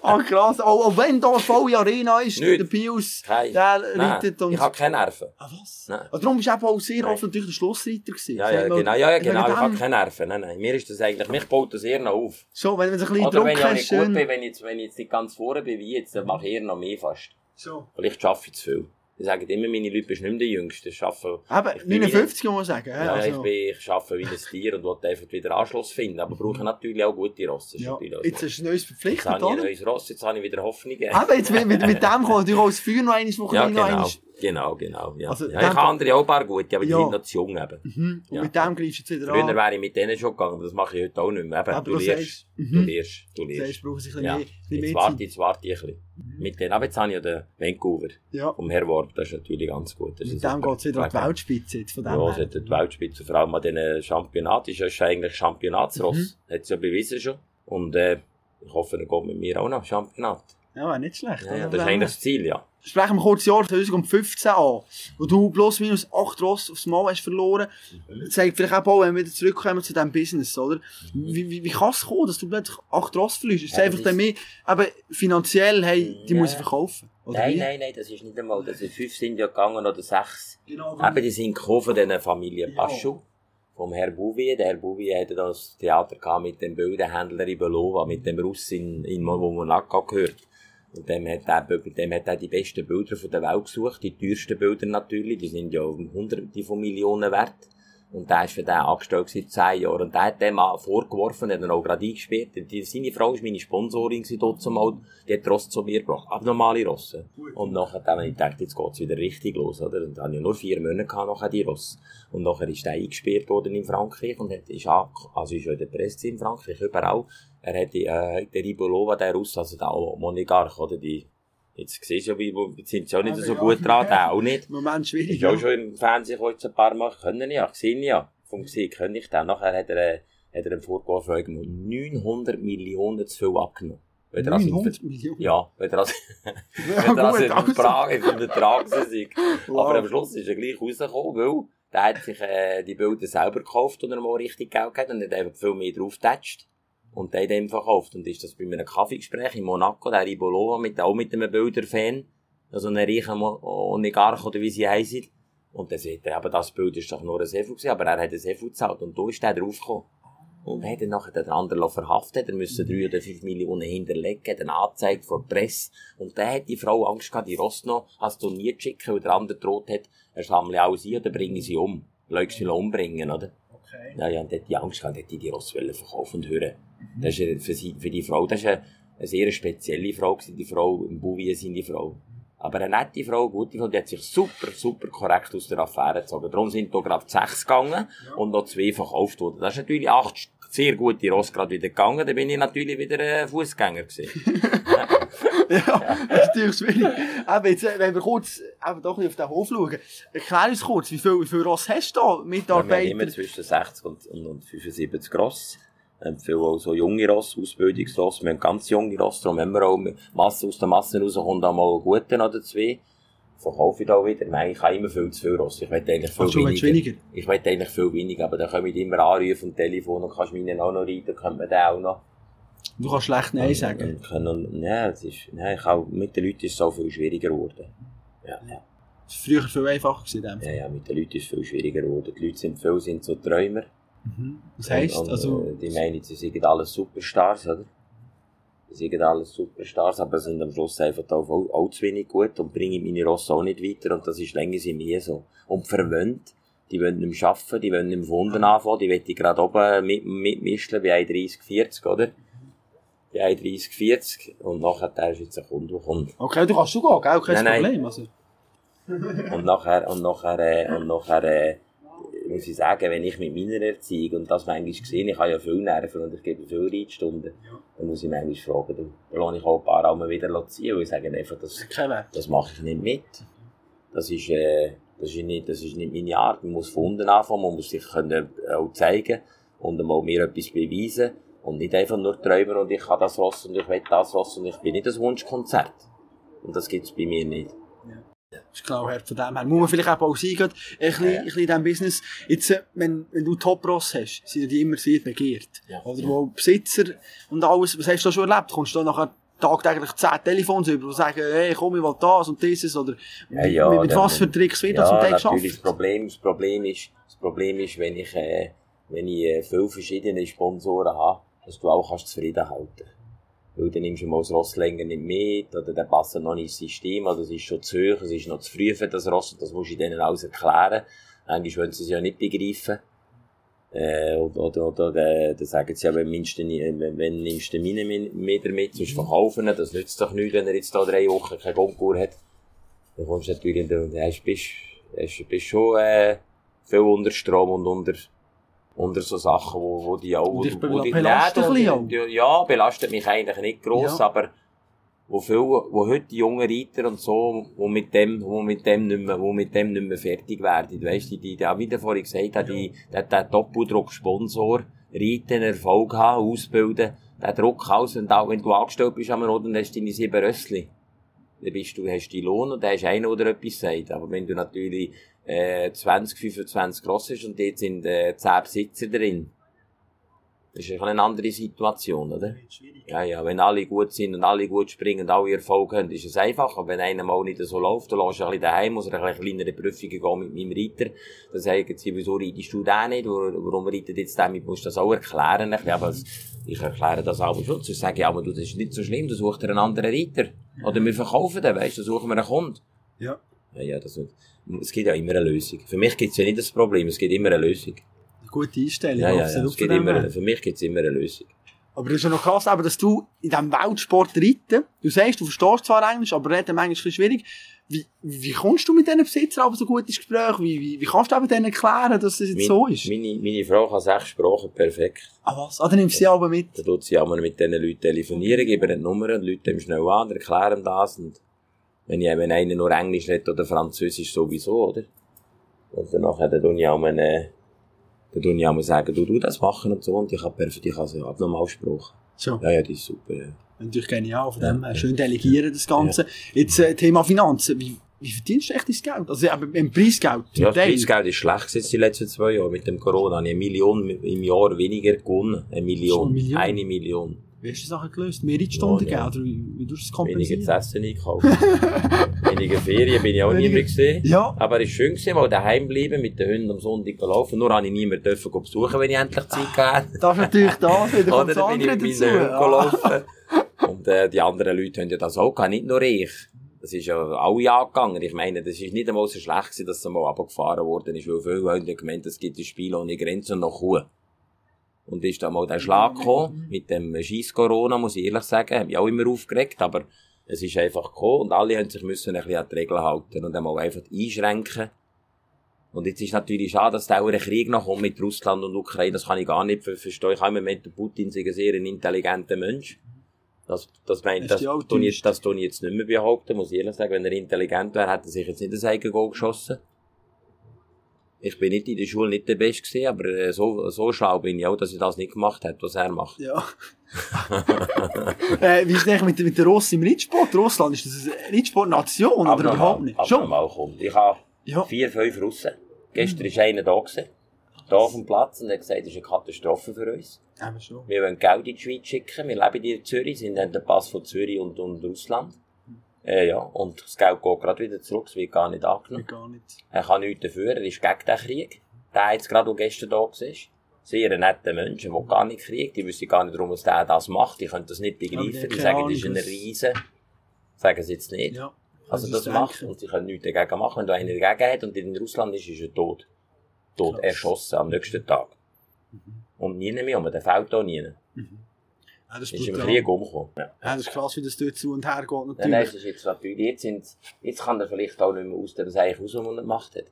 Ach krass, auch, auch wenn da eine volle Arena ist, Nicht. der Pius, Kein- der reitet und... ich habe keine Nerven. Ah, was? Nein. Darum bist du auch sehr Nein. oft natürlich der Schlussreiter gewesen. Ja, ja, genau, ja, ja, genau. Ich habe dem- keine Nerven. Nein, nein. Mir ist das eigentlich, mich baut das eher noch auf. So, wenn, wenn du ein bisschen Oder wenn Druck ich auch nicht gut bin, wenn ich, jetzt, wenn ich jetzt nicht ganz vorne bin wie jetzt, dann mache ich eher noch mehr fast. So. Vielleicht schaffe ich zu viel. Die sagen immer, meine Leute bist nicht mehr der Jüngste. Ich arbeite, Eben, Ich bin 59 muss man sagen. ja, also, ich, bin, ich arbeite wie ein Tier und will einfach wieder Anschluss finden. Aber brauche natürlich auch gute Rosse. Ja. Jetzt ist ein neues Jetzt verpflichtet, habe ich ein neues Ross, jetzt habe ich wieder Hoffnung. Eben, jetzt mit, mit, mit dem kommt natürlich auch das Feuer noch eines, wo Ja, klein noch genau. eines... Genau, genau. Ja. Also, ja, ich habe andere auch ein paar gute, aber die sind noch zu jung eben. Mhm. Und mit dem greifst du jetzt wieder Früher an. wäre ich mit denen schon gegangen, aber das mache ich heute auch nicht mehr. Eben, Aber du du lernst, du mhm. lernst, du lernst. Ja, mehr, jetzt warte jetzt warte ich ein bisschen. Mit denen. Aber jetzt habe ich ja den Vancouver Ja. vom Herr Warp, das ist natürlich ganz gut. Das Mit dem geht es wieder an die Weltspitze jetzt von dem Ja, es hat die Weltspitze, vor allem an diesen Championat, ist ja eigentlich Championatsross. Mhm. Hat es ja bewiesen schon. Und, äh, ich hoffe, er geht mit mir auch noch Championat. Ja, nicht schlecht. Ja, ja, das ist eigentlich das Ziel, ja. Sprechen wir kurz das Jahr 2015 an, wo du plus minus 8 Ross aufs Mal hast verloren. Das zeigt vielleicht auch, wenn wir wieder zurückkommen zu diesem Business, oder? Wie, wie, wie kann es kommen, dass du plötzlich 8 Ross verlierst? Ist es Ja, einfach dann mehr, aber finanziell, hey, die Ja. muss ich verkaufen? Oder Nein, wie? nein, nein, das ist nicht einmal. Das sind fünf sind ja gegangen oder sechs. Genau, Eben, die sind gekommen von dieser Familie Ja. Paschu. Vom Herr Bouvier. Der Herr Bouvier hatte das Theater gehabt mit dem Bilderhändler in Belova, mit dem Russ in, in Mo- Monaco gehört. Und dem hat er, dem hat er die besten Bilder von der Welt gesucht, die teuersten Bilder natürlich, die sind ja hunderte von Millionen wert. Und der ist für den angestellt seit zehn Jahren. Und der hat dem auch vorgeworfen, hat ihn auch gerade eingesperrt. Die, seine Frau war meine Sponsorin dort zumal. Die hat Ross zu mir gebracht. Abnormale Rosse. Und nachher habe ich gedacht, jetzt geht's wieder richtig los, oder? Und dann habe ich nur vier Monate gehabt, nachher die Ross. Und nachher ist der eingesperrt worden in Frankreich und hat, ist an, also ist ja in der Presse in Frankreich, überall. Er hat die, äh, der Ribolova, der Russ, also der Monegarch, oder die, jetzt siehst du ja, jetzt sind sie auch nicht so ja. gut dran, der auch nicht. Moment schwierig. Ist auch schon im Fernsehen jetzt ein paar Mal können ja, gesehen ja. Vom gesehen können ich dann. Nachher hat er, äh, hat er einen irgendwo 900 Millionen zu viel abgenommen. Wenn er also- 900 Millionen. Ja, wenn er also, Ja, wenn er also gut, in in der Tragse Wow. Aber am Schluss ist er gleich rausgekommen, weil der hat sich, äh, die Bilder selber gekauft und er mal richtig Geld gehabt und hat einfach viel mehr drauf getatscht. Und der ihm verkauft. Und ist das bei einem Kaffeegespräch in Monaco, der Ribolova, mit, auch mit einem Bilderfan, also einem reichen Oligarch oder wie sie heissen. Und dann sagt er, aber das Bild ist doch nur ein Sefu gewesen, aber er hat ein Sefu gezahlt und da ist der draufgekommen. Und hat dann nachher den anderen verhaftet, er müsste drei oder fünf Millionen hinterlegen, eine Anzeige vor der Presse. Und dann hat die Frau Angst gehabt, die Ross noch als Turnier zu schicken, weil der andere droht hat, er sammle alles ein oder bringe sie um. Leute sie umbringen, oder? Okay. Ja, ja, und dort die Angst gehabt, die die Ross verkaufen und hören. Das ist ja für, sie, für die Frau, das ist eine, eine sehr spezielle Frau gewesen, die Frau, im Bouvier sind die Frau. Aber eine nette Frau, eine gute Frau, die hat sich super, super korrekt aus der Affäre gezogen. Darum sind da gerade sechs gegangen und noch zwei verkauft worden. Das ist natürlich acht sehr gute Ross gerade wieder gegangen. Da bin ich natürlich wieder ein Fußgänger gewesen. ja, das ist natürlich schwierig. Aber jetzt, wenn wir kurz, eben doch auf den Hof schauen. Erklär uns kurz, wie viel, wie viel Ross hast du da, Ja, wir haben Mitarbeiter? immer zwischen 60 und, und, und 75 Ross. Wir haben viel auch so junge Ross, Ausbildungsross. Wir haben ganz junge Ross. Darum haben wir auch Masse aus der Masse rauskommt auch mal einen guten oder zwei. Verkaufe ich da wieder. Meine, ich habe immer viel zu viel Ross. Ich will eigentlich viel Ach, weniger. weniger? Ich will eigentlich viel weniger, aber dann komme ich immer anrufen am Telefon und kannst meinen auch noch reiten, könnte man den auch noch. Du kannst schlecht Nein sagen. Können, es ist, ja, ich auch, mit den Leuten ist es auch viel schwieriger geworden. Ja, ja. Das war früher viel einfacher gewesen, Ja, ja, mit den Leuten ist es viel schwieriger geworden. Die Leute sind viel, sind so Träumer. Mhm. Das heisst, Und, und, also, äh, die meinen, sie sind alles Superstars, oder? Sie sind alles Superstars, aber sind am Schluss einfach auch, auch, zu wenig gut und bringen meine Rosse auch nicht weiter und das ist länger sie mir so. Und verwöhnt, die wollen nicht mehr arbeiten, die wollen nicht mehr Wunden anfangen, die wollen gerade oben mit, mitmischen bei 30, 40, oder? Bei 30, 40 und nachher, der ist jetzt ein Kunde, der kommt. okay, du kannst schon gehen, gell? Kein Nein, nein. Problem. Also. Und nachher, und nachher, äh, und nachher, äh, muss ich sagen, wenn ich mit meiner Erziehung, und das manchmal gesehen, ich habe ja viel Nerven und ich gebe viel Reitstunden, dann muss ich manchmal fragen, du, da lasse ich auch ein paar Almen wieder ziehen, weil ich sage einfach, das, das mache ich nicht mit. Das ist, äh, das ist nicht, das ist nicht meine Art. Man muss von unten anfangen, man muss sich können auch zeigen und mal mir etwas beweisen und nicht einfach nur träumen und ich kann das Ross und ich will das Ross und ich bin nicht das Wunschkonzert. Und das gibt's bei mir nicht. Das ist genau von dem her. Muss man vielleicht auch gerade ein bisschen, Ja. ein bisschen in diesem Business. Jetzt, äh, wenn, wenn du Top-Ross hast, sind ja die immer sehr begehrt. Ja. Oder Ja. wo Besitzer und alles, was hast du schon erlebt? Kommst du da nachher tagtäglich zehn Telefons über, die sagen, hey, komm, ich will das und dieses, oder Ja, ja, mit, mit dann- was für Tricks wird das zum Teil natürlich. Das geschafft? Problem, das Problem ist, das Problem ist, wenn ich, äh, wenn ich äh, viele verschiedene Sponsoren habe, dass du auch kannst zufrieden halten. Weil dann nimmst du mal das Ross länger nicht mit, oder der passt noch nicht ins System, oder es ist schon zu hoch, es ist noch zu früh für das Ross, das musst du denen alles erklären. Eigentlich wollen sie es ja nicht begreifen. Äh, oder, oder, oder, äh, dann sagen sie ja, wenn, du, nie- wenn, wenn nimmst du meine Meter mit, sonst verkaufen das nützt doch nichts, wenn er jetzt da drei Wochen keinen Konkurs hat. Dann kommst du natürlich und hast, bist, hast, bist schon, äh, viel unter Strom und unter, unter so Sachen, wo, wo die auch, wo, Und wo die- belastet Ja, ein bisschen die- Ja, belastet mich eigentlich nicht gross, Ja. aber, wo viel, wo heute die jungen Reiter und so, wo mit dem, wo mit dem nicht mehr, wo mit dem nicht mehr fertig werden, weisst du, die, die, auch wieder vorhin gesagt hat, die, der, der Doppeldruck-Sponsor, Reiten, Erfolg haben, ausbilden, der Druck aus, und auch wenn du angestellt bist am Rot und hast deine sieben Rössli, dann bist du, hast die Lohn und da hast einer, der dir etwas sagt. Aber wenn du natürlich, äh, 20, 25 gross hast und dort sind, äh, 10 Besitzer drin, das ist eine andere Situation, oder? Ja, ja, wenn alle gut sind und alle gut springen und alle Erfolg haben, ist es einfacher. Wenn einer mal nicht so läuft, dann lässt du ein bisschen daheim, muss er ein bisschen kleinere Prüfungen gehen mit meinem Reiter. Dann sagen sie, wieso reitest du den nicht? Warum reitet jetzt der mit? Musst du das auch erklären? Aber ich erkläre das auch schon. Sonst sage ich, aber du, das ist nicht so schlimm, du suchst einen anderen Reiter. Oder wir verkaufen den, weißt du, dann suchen wir einen Kunden. Ja. Ja, das, es gibt ja immer eine Lösung. Für mich gibt es ja nicht das Problem, es gibt immer eine Lösung. Eine gute Einstellung. Ja, ja, ja, es gibt immer, für mich gibt es immer eine Lösung. Aber das ist ja noch krass, eben, dass du in diesem Weltsport reiten, du sagst, du verstehst zwar Englisch, aber reden ein bisschen schwierig. Wie, wie kommst du mit diesen Besitzern aber so gut ins Gespräch? Wie, wie, wie kannst du eben denen erklären, dass das jetzt Mein- so ist? Meine, meine Frau kann sechs Sprachen perfekt. Ah, was? Ah, dann nimmst du sie aber mit. Dann tut sie einmal mit diesen Leuten telefonieren, geben ihnen die Nummer und Leute dem schnell an, erklären das. Und wenn, ich, wenn einer nur Englisch redet oder Französisch sowieso, oder? Und dann nachher, dann tue ich auch mal, äh, dann tue ich auch mal sagen, du, du das machen und so. Und ich habe perfekt, ich habe sie Abnormalsprache. So. Ja, ja, die ist super, ja. Natürlich genial, von dem. Ja. Schön delegieren, das Ganze. Jetzt, äh, Thema Finanzen. Wie, wie verdienst du echt dein Geld? Also, eben, im Preisgeld. Ja, das. Preisgeld ist schlecht gewesen die letzten zwei Jahre. Mit dem Corona habe ich eine Million im Jahr weniger gewonnen. Eine Million. Eine Million? Eine Million. Wie hast du die Sache gelöst? Mehr Stunden Ja. Geld? Oder wie, wie tust du das Weniger zu essen eingekauft. weniger Ferien bin ich auch nie mehr gesehen. Ja. Aber es war schön, gewesen, mal daheim bleiben, mit den Hunden am Sonntag laufen. Nur habe ich niemand dürfen besuchen, wenn ich endlich Zeit hatte. Das ist natürlich das, wieder kommt Oder das dann bin ich mit meinen Hunden gelaufen. Und äh, die anderen Leute haben ja das auch gehabt, nicht nur ich. Das ist ja alle angegangen. Ich meine, das ist nicht einmal so schlecht gewesen, dass es mal abgefahren worden ist, weil viele haben gemeint, es gibt ein Spiel ohne Grenzen noch Kuh. Und ist da mal der Schlag gekommen, mit dem scheiß Corona, muss ich ehrlich sagen, habe mich auch immer aufgeregt, aber es ist einfach gekommen und alle haben sich müssen ein bisschen an die Regeln halten und einmal einfach einschränken. Und jetzt ist natürlich schade, dass da auch ein Krieg noch kommt mit Russland und Ukraine, das kann ich gar nicht verstehen. Ich habe im Moment, Putin sei ein sehr intelligenter Mensch. Das, das, mein, Ist das, das, das tue ich jetzt nicht mehr behaupten, muss ich ehrlich sagen. Wenn er intelligent wäre, hätte er sich jetzt nicht das eigene Goal geschossen. Ich bin nicht in der Schule nicht der Beste gewesen, aber äh, so, so schlau bin ich auch, dass ich das nicht gemacht habe, was er macht. Ja. äh, wie ist es mit, mit der Russen im Reitsport? Russland, ist das eine Reitsportnation oder überhaupt nicht? Schon? Abnormal kommt. Ich habe Ja. vier, fünf Russen. Gestern war einer da gewesen. Da auf dem Platz und er hat gesagt, das ist eine Katastrophe für uns. Schon. Wir wollen Geld in die Schweiz schicken. Wir leben in Zürich, sind an den Pass von Zürich und, und Russland. Äh, ja, und das Geld geht gerade wieder zurück, es wird gar nicht angenommen. Gar nicht. Er kann nichts dafür, er ist gegen den Krieg. Der jetzt gerade, der gestern da war, sehr ein netter Mensch, der gar nicht kriegt. Ich wüsste gar nicht, warum der das macht. Ich könnte das nicht begreifen. Die sagen, das ist ein Riese. Sagen sie jetzt nicht. Ja. Also Das macht und sie können nichts dagegen machen. Wenn du einen dagegen hat und in Russland ist, ist er tot. Tot, Krass. erschossen am nächsten Tag. Und nie mehr, und der fällt auch nie. Ja, das Ist im. Krieg umgekommen. Ja. Ja, das ist krass, wie das dort zu und her geht, natürlich. nein, es ist jetzt natürlich, jetzt, sind, jetzt kann er vielleicht auch nicht mehr aus dem Seich raus, was er gemacht hat.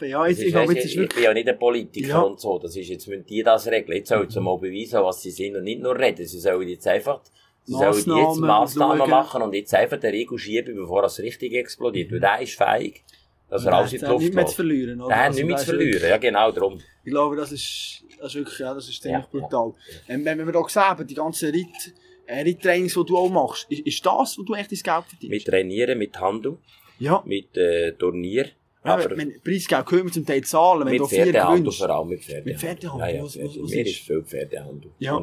Eben, ja, Das jetzt, ist, ich weisst jetzt du, ist ich bin wirklich... ja nicht ein Politiker Ja. und so. Das ist, jetzt müssen die das regeln. Jetzt sollen sie mal beweisen, was sie sind und nicht nur reden. Sie sollen jetzt einfach, sie sollen jetzt Massnahmen Massnahmen machen und jetzt einfach den Riegel schieben, bevor es richtig explodiert. Weil der ist fähig, dass er alles in die Luft nicht mehr zu verlieren. oder? Der hat Also, nicht mehr zu verlieren. Ja, genau, darum. Ich glaube, das ist, das ist wirklich, ja, das ist ziemlich Ja, brutal. Ähm, wenn wir da sehen, die ganzen Ritt, äh, Ritttrainings, die du auch machst, ist, ist das, wo du echt dein Geld verdienst? Mit Trainieren, mit Handel, ja. mit äh, Turnier. Ja, aber wenn, Preisgeld können wir zum Teil zahlen, wenn mit du vier Pferdehandel gewinnst. vor allem. Mit Pferdehandel. Mit Pferdehandel, Ja, ja, was- was- was Mir ist? viel Pferdehandel. Ja.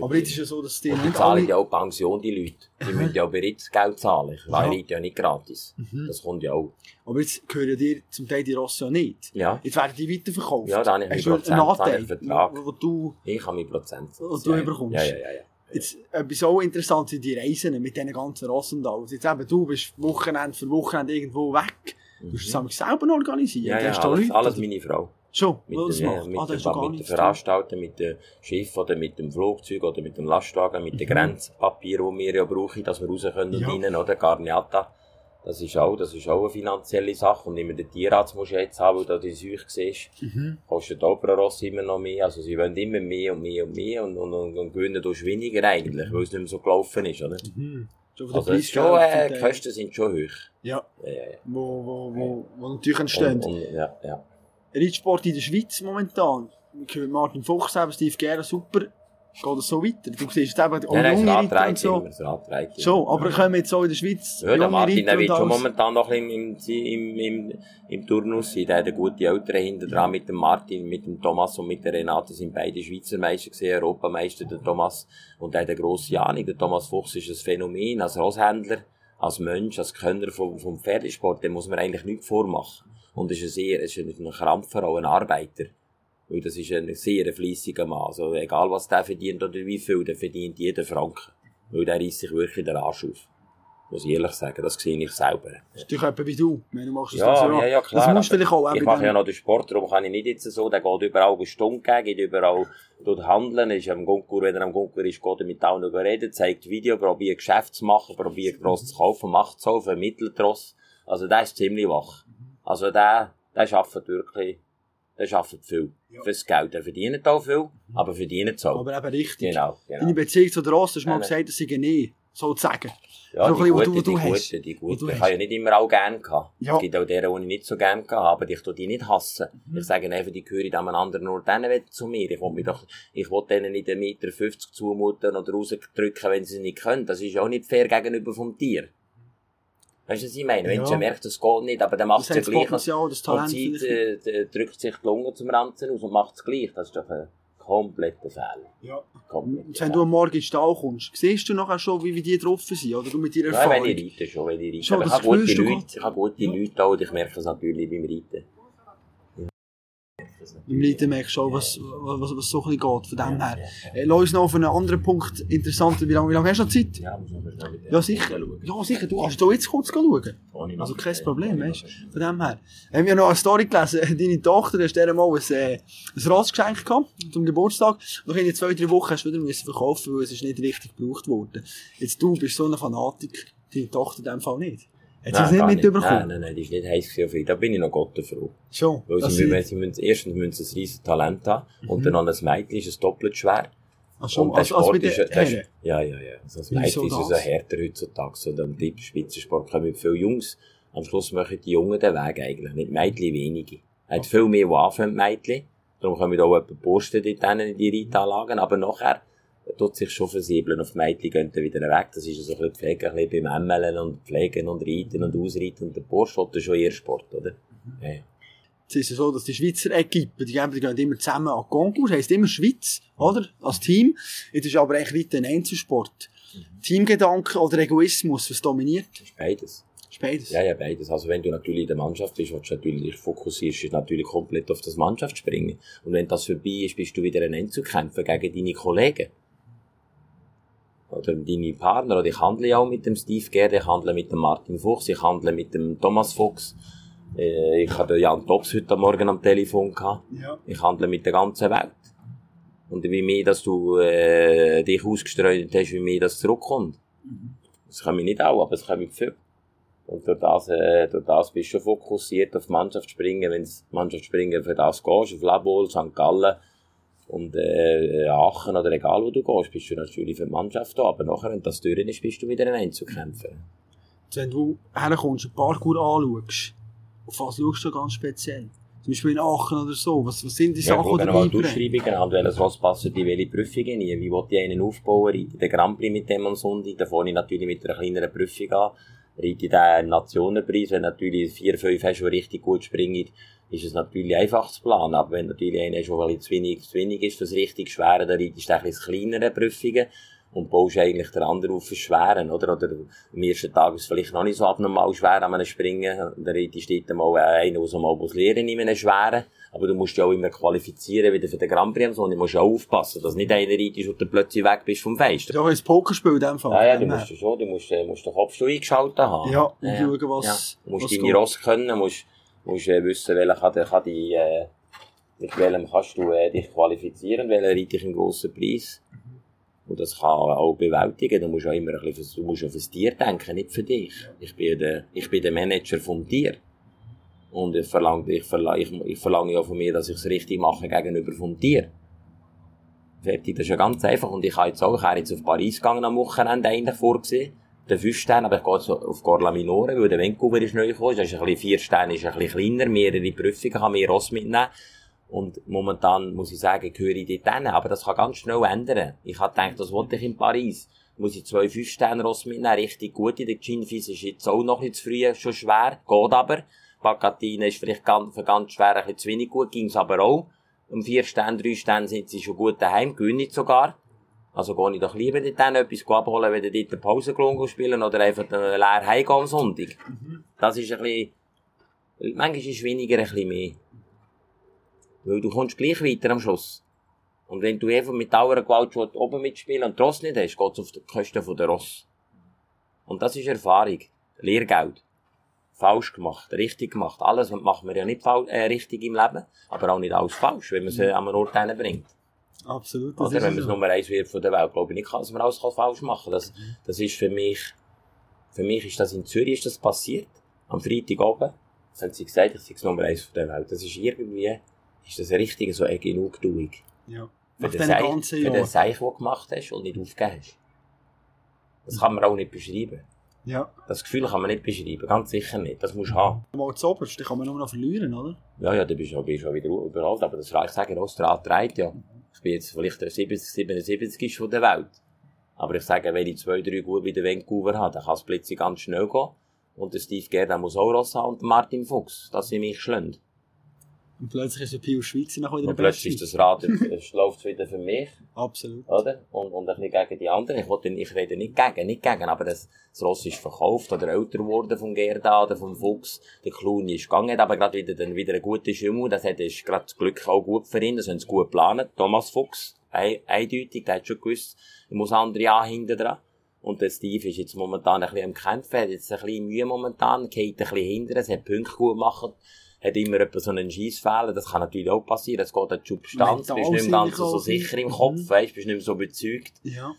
Aber jetzt ist ja so, dass die Und die zahlen alle... ja auch Pension, die Leute. Die müssen ja auch bereits Geld zahlen. Ich Ja. reite ja nicht gratis. Mhm. Das kommt ja auch. Aber jetzt gehören dir zum Teil die Rosse ja nicht. Ja, Jetzt werden die weiterverkauft. Ja, da habe ich Hast einen du einen Prozent, Nachteil, habe ich einen Vertrag. wo, wo du... ich habe meinen Prozent. Und du überkommst. Ja, ja, ja. ja. Jetzt, etwas auch interessant sind die Reisen mit diesen ganzen Rossen da. Jetzt eben, du bist Wochenende für Wochenende irgendwo weg. Du musst es Mhm. selber organisieren. Ja, ja, alles, alles meine Frau. Schon, Mit, das dem, ja, macht. mit, ah, dem, mit dem nichts Veranstalter, mit dem Schiff oder mit dem Flugzeug oder mit dem Lastwagen, mit dem Mhm. Grenzpapier, das wir ja brauchen, dass wir raus können und Ja. rein, oder? Garniata. Das ist auch, das ist auch eine finanzielle Sache. Und immer den Tierarzt musst du jetzt haben, weil du die Seuche siehst. Mhm. Kostet auch pro Ross immer noch mehr. Also sie wollen immer mehr und mehr und mehr und, und, und, und gewinnen durch weniger eigentlich, weil es nicht mehr so gelaufen ist, oder? Mhm. Schon Also äh, die Teil. Kosten sind schon hoch. Ja, Ja, ja, ja. wo, wo, wo, wo natürlich entstehen. Und, und, ja, ja. Reitsport in der Schweiz momentan. Martin Fuchs, Steve Gera, super. Geht es so weiter? Du siehst eben auch Nein, junge Reiter und so. Schon, aber kommen jetzt auch in der Schweiz Ja, der Martin, der Reiter wird schon momentan noch im, im, im, im, im Turnus sein. Der hat eine gute Eltern hinter dran mit dem Martin, mit dem Thomas und mit der Renate sind beide Schweizer Meister gesehen, Europameister, der Thomas. Und der hat eine grosse Ahnung. Der Thomas Fuchs ist ein Phänomen, als Rosshändler, als Mensch, als Könner vom, vom Pferdesport, dem muss man eigentlich nichts vormachen. Und ist ein sehr, ist ein Krampfer, auch ein Arbeiter. Weil das ist ein sehr fleissiger Mann. Also, egal was der verdient oder wie viel, der verdient jeden Franken. Weil der reißt sich wirklich den Arsch auf. Muss ich ehrlich sagen, das sehe ich selber. Das ist natürlich jemand wie du. Meine, machst das Ja, so. ja, ja, klar. Das musst vielleicht auch. Ich mache ja noch den Sport, darum kann ich nicht jetzt so, der geht überall eine Stunde gegen, geht überall dort handeln, ist am Gunkur, wenn er am Gunkur ist, geht er mit allen reden, zeigt Video, probiert Geschäft zu machen, probiert Ross zu kaufen, macht so, vermittelt Ross. Also der ist ziemlich wach. Also der, der arbeitet wirklich, der arbeitet viel. Ja. Fürs Geld. Er verdient auch viel, aber verdient es auch. Aber eben richtig. Genau, genau. Deine Beziehung zu der Ross, hast du mal gesagt, das sei nie, sozusagen. Ja, So die du die guten, die du Ich habe ja nicht immer auch gern gehabt. Ja. Es gibt auch deren, die ich nicht so gern gehabt habe, aber ich tue die nicht hassen. Mhm. Ich sage einfach, die gehören dem anderen nur denen zu mir. Ich will mir doch, ich will denen nicht 1,50 Meter zumuten oder rausdrücken, wenn sie es nicht können. Das ist auch nicht fair gegenüber vom Tier. Weißt du, was ich meine? Wenn Ja. sie merkt, das geht nicht, aber dann macht Das hat ja das gleich. Potenzial, das sie vielleicht. äh, drückt sich die Lunge zum Ranzen aus und macht es gleich. Das ist doch ein kompletter Fehler. Ja. Kompletter wenn du am Morgen in den Stall kommst, siehst du nachher schon, wie, wie die drauf sind, oder du mit deiner Ja, Erfahrung? wenn ich reite schon, wenn ich reite. Schon, Aber ich das habe gute du Leute, ich habe gute Ja. Leute auch und ich merke es natürlich beim Reiten. Im Leiden merkst schon, was, was, was so ein bisschen geht, von dem her. Äh, lass uns noch auf einen anderen Punkt interessant, wie lange, wie lange hast du noch Zeit? Ja, muss mit Ja, sicher. Ja, sicher. Du kannst da jetzt kurz schauen. Also kein Problem, weißt du. Von dem her. Wir haben ja noch eine Story gelesen. Deine Tochter, du hast der mal ein, äh, ein Ratsgeschenk gehabt, zum Geburtstag. Nach in zwei, drei Wochen hast du wieder müssen verkaufen, weil es ist nicht richtig gebraucht worden. Jetzt du bist so ein Fanatiker. Deine Tochter in dem Fall nicht. Hat sie das nicht mitbekommen? Nein, nein, nein, die ist nicht heiß gewesen ihn. Da bin ich noch Gott froh. Schon. Weil sie, sie- müssen, sie müssen, erstens müssen sie ein riesen Talent haben. Und dann noch ein Mädchen ist es doppelt schwer. Ach schon, und der als, als Sport bei ist, der ist, ja, ja, ja. Also das Mädchen ist so das? härter heutzutage. So, dann die Spitzensport kommen viele Jungs. Am Schluss machen die Jungen den Weg eigentlich. Nicht Mädchen wenige. Hat viel mehr, die anfangen, Mädchen. Darum kommen auch etwa Posten dort in die Reitanlagen. Aber nachher tut sich schon versiebeln. Auf die Mädchen gehen dann wieder weg. Das ist so ein bisschen Pflege, ein bisschen beim Emmeln und Pflegen und Reiten und Ausreiten. Und der Porsche hat schon ihr Sport, oder? Ja, ja. Es ist ja so, dass die Schweizer Equipe, die gehen immer zusammen an Konkurs, heisst immer Schweiz, oder? Als Team. Jetzt ist aber eigentlich weiter ein Einzelsport. Teamgedanke oder Egoismus, was dominiert? Das ist beides. ist beides. Ja, ja, beides. Also wenn du natürlich in der Mannschaft bist, willst du natürlich dich fokussierst, ist natürlich komplett auf das Mannschaftsspringen. Und wenn das vorbei ist, bist du wieder ein Einzelkämpfer gegen deine Kollegen. Oder deine Partner. Oder ich handle ja auch mit dem Steve Gerd, ich handle mit dem Martin Fuchs, ich handle mit dem Thomas Fuchs. Äh, Ich hatte Jan Tops heute Morgen am Telefon gehabt. Ja. Ich handle mit der ganzen Welt. Und wie mehr, dass du äh, dich ausgestreut hast, wie mehr das zurückkommt. Das kann ich nicht auch, aber es kann ich viel. Und durch das, äh, durch das bist du schon fokussiert auf Mannschaftsspringen, wenn es Mannschaftsspringen für das gehst, auf Labol, St. Gallen und äh, Aachen oder egal wo du gehst, bist du natürlich für die Mannschaft da. Aber nachher, wenn das durch ist, bist du wieder ein Einzelkämpfer. Wenn du herkommst, ein Parkour anschaust, auf was schaust du ganz speziell? Zum Beispiel in Aachen oder so. Was, was sind die Ja, Sachen, die du beibringst? Ausschreibungen haben, welches Ross passen die welche Prüfungen nie, wie will ich einen aufbauen, den Grand Prix mit dem am Sonntag, da fange ich natürlich mit einer kleineren Prüfung an, ich den Nationenpreis, wenn natürlich vier, fünf hast, die richtig gut springen, ist es natürlich einfach zu planen, aber wenn natürlich einer schon weil zu wenig, zu wenig ist, richtig Schwere, dann reitest du ein bisschen kleinere Prüfungen und baust eigentlich den anderen auf Schweren, oder? Oder am ersten Tag ist es vielleicht noch nicht so abnormal schwer an einem Springen, dann reitest du mal einen, der so mal muss lernen in einem Schweren, aber du musst dich auch immer qualifizieren wieder für den Grand Prix, und du musst auch aufpassen, dass nicht einer reitest und du plötzlich weg bist vom Fest. Das ist Pokerspiel in dem Fall. Ja, ja, du dem musst her. schon, du musst, äh, musst den Kopf schon eingeschaltet haben. Ja, und schauen, was- ja. Du musst was deine. Ross können, musst, musst äh, wissen, welcher kann, die, äh, mit welchem kannst du äh, dich qualifizieren, welcher reitet dich im grossen Preis. Und das kann auch bewältigen. Du musst auch immer ein bisschen, du musst auf das Tier denken, nicht für dich. Ich bin der, ich bin der Manager vom Tier. Und ich verlange, ich verlange, ich, verlange ja von mir, dass ich es richtig mache gegenüber vom Tier. Fertig, das ist ja ganz einfach. Und ich habe jetzt auch, ich wäre jetzt auf Paris gegangen am Wochenende eigentlich vorgesehen. Der fünf Sterne, aber ich gehe jetzt auf Gorla Minore, weil der Vancouver ist neu gekommen. Das ist ein bisschen, vier Sterne ist ein bisschen kleiner, mehrere Prüfungen, kann mehr Ross mitnehmen. Und momentan muss ich sagen, gehöre ich dort hin. Aber das kann ganz schnell ändern. Ich habe gedacht, das wollte ich in Paris. Muss ich zwei fünf Sterne Ross mitnehmen, richtig gut. Der Ginfis ist jetzt auch noch nicht zu früh, schon schwer. Geht aber. Pacatine ist vielleicht ganz, für ganz schwer ein bisschen zu wenig gut, ging's aber auch. Um vier Sterne, drei Sterne sind sie schon gut daheim, gewinne ich sogar. Also gehe ich doch lieber dort hin, etwas abholen, wenn dort eine Pausenklon spielen oder einfach leer heimgehen am Sonntag. Das ist ein bisschen, manchmal ist weniger ein bisschen mehr. Weil du kommst gleich weiter am Schluss. Und wenn du einfach mit Dauer Gewalt schon oben mitspielen und Ross nicht hast, geht's auf die Kosten von der Ross. Und das ist Erfahrung. Lehrgeld. Falsch gemacht, richtig gemacht. Alles machen wir ja nicht fal- äh, richtig im Leben, aber auch nicht alles falsch, wenn man es äh, an einen Ort bringt. Absolut. Oder wenn man so. es Nummer eins wird von der Welt, glaube ich nicht, dass man alles falsch machen kann. Das, das ist für mich, für mich ist das in Zürich ist das passiert. Am Freitag oben. Das haben sie gesagt, ich sei Nummer eins von der Welt. Das ist irgendwie, ist das richtig so eine Genugtuung. Ja. Für den Seich, ganzen für den. Seich, den du gemacht hast und nicht aufgegeben hast. Das kann man auch nicht beschreiben. Ja. Das Gefühl kann man nicht beschreiben, ganz sicher nicht. Das musst du haben. Mal zu oberst, kann man nur noch verlieren, oder? Ja, ja, da bist du bist du wieder überall. Aber das ich sagen, Australien trägt ja. Ich bin jetzt vielleicht der 70, 77 von der Welt. Aber ich sage, wenn ich zwei, drei gut wie der Vancouver habe, dann kann es plötzlich ganz schnell gehen. Und der Steve Gerda muss auch Ross haben und Martin Fuchs. Das sind mich schlend. Und plötzlich ist der Pius Schweizer noch wieder Und plötzlich ist das Rad, es läuft wieder für mich, Absolut. oder? Und, und ein bisschen gegen die anderen. Ich, wollte, ich rede nicht gegen, nicht gegen, aber das, das Ross ist verkauft oder älter geworden vom Gerda oder vom Fuchs. Der Clown ist gegangen, aber gerade wieder, dann wieder eine gute Schimmel. Das hat, ist gerade das Glück auch gut für ihn, das haben sie gut geplant. Thomas Fuchs, ein, eindeutig, der hat schon gewusst, ich muss andere anhinten dran. Und der Steve ist jetzt momentan ein bisschen am Kämpfen, hat jetzt ein bisschen Mühe momentan, geht ein bisschen hinterher, es hat Punkte gut gemacht, hat immer etwa so einen Scheissfehler, das kann natürlich auch passieren, es geht an die Substanz, Mental bist nicht mehr ganz so sicher im. Kopf, Mhm. weißt, bist nicht mehr so überzeugt. Ja.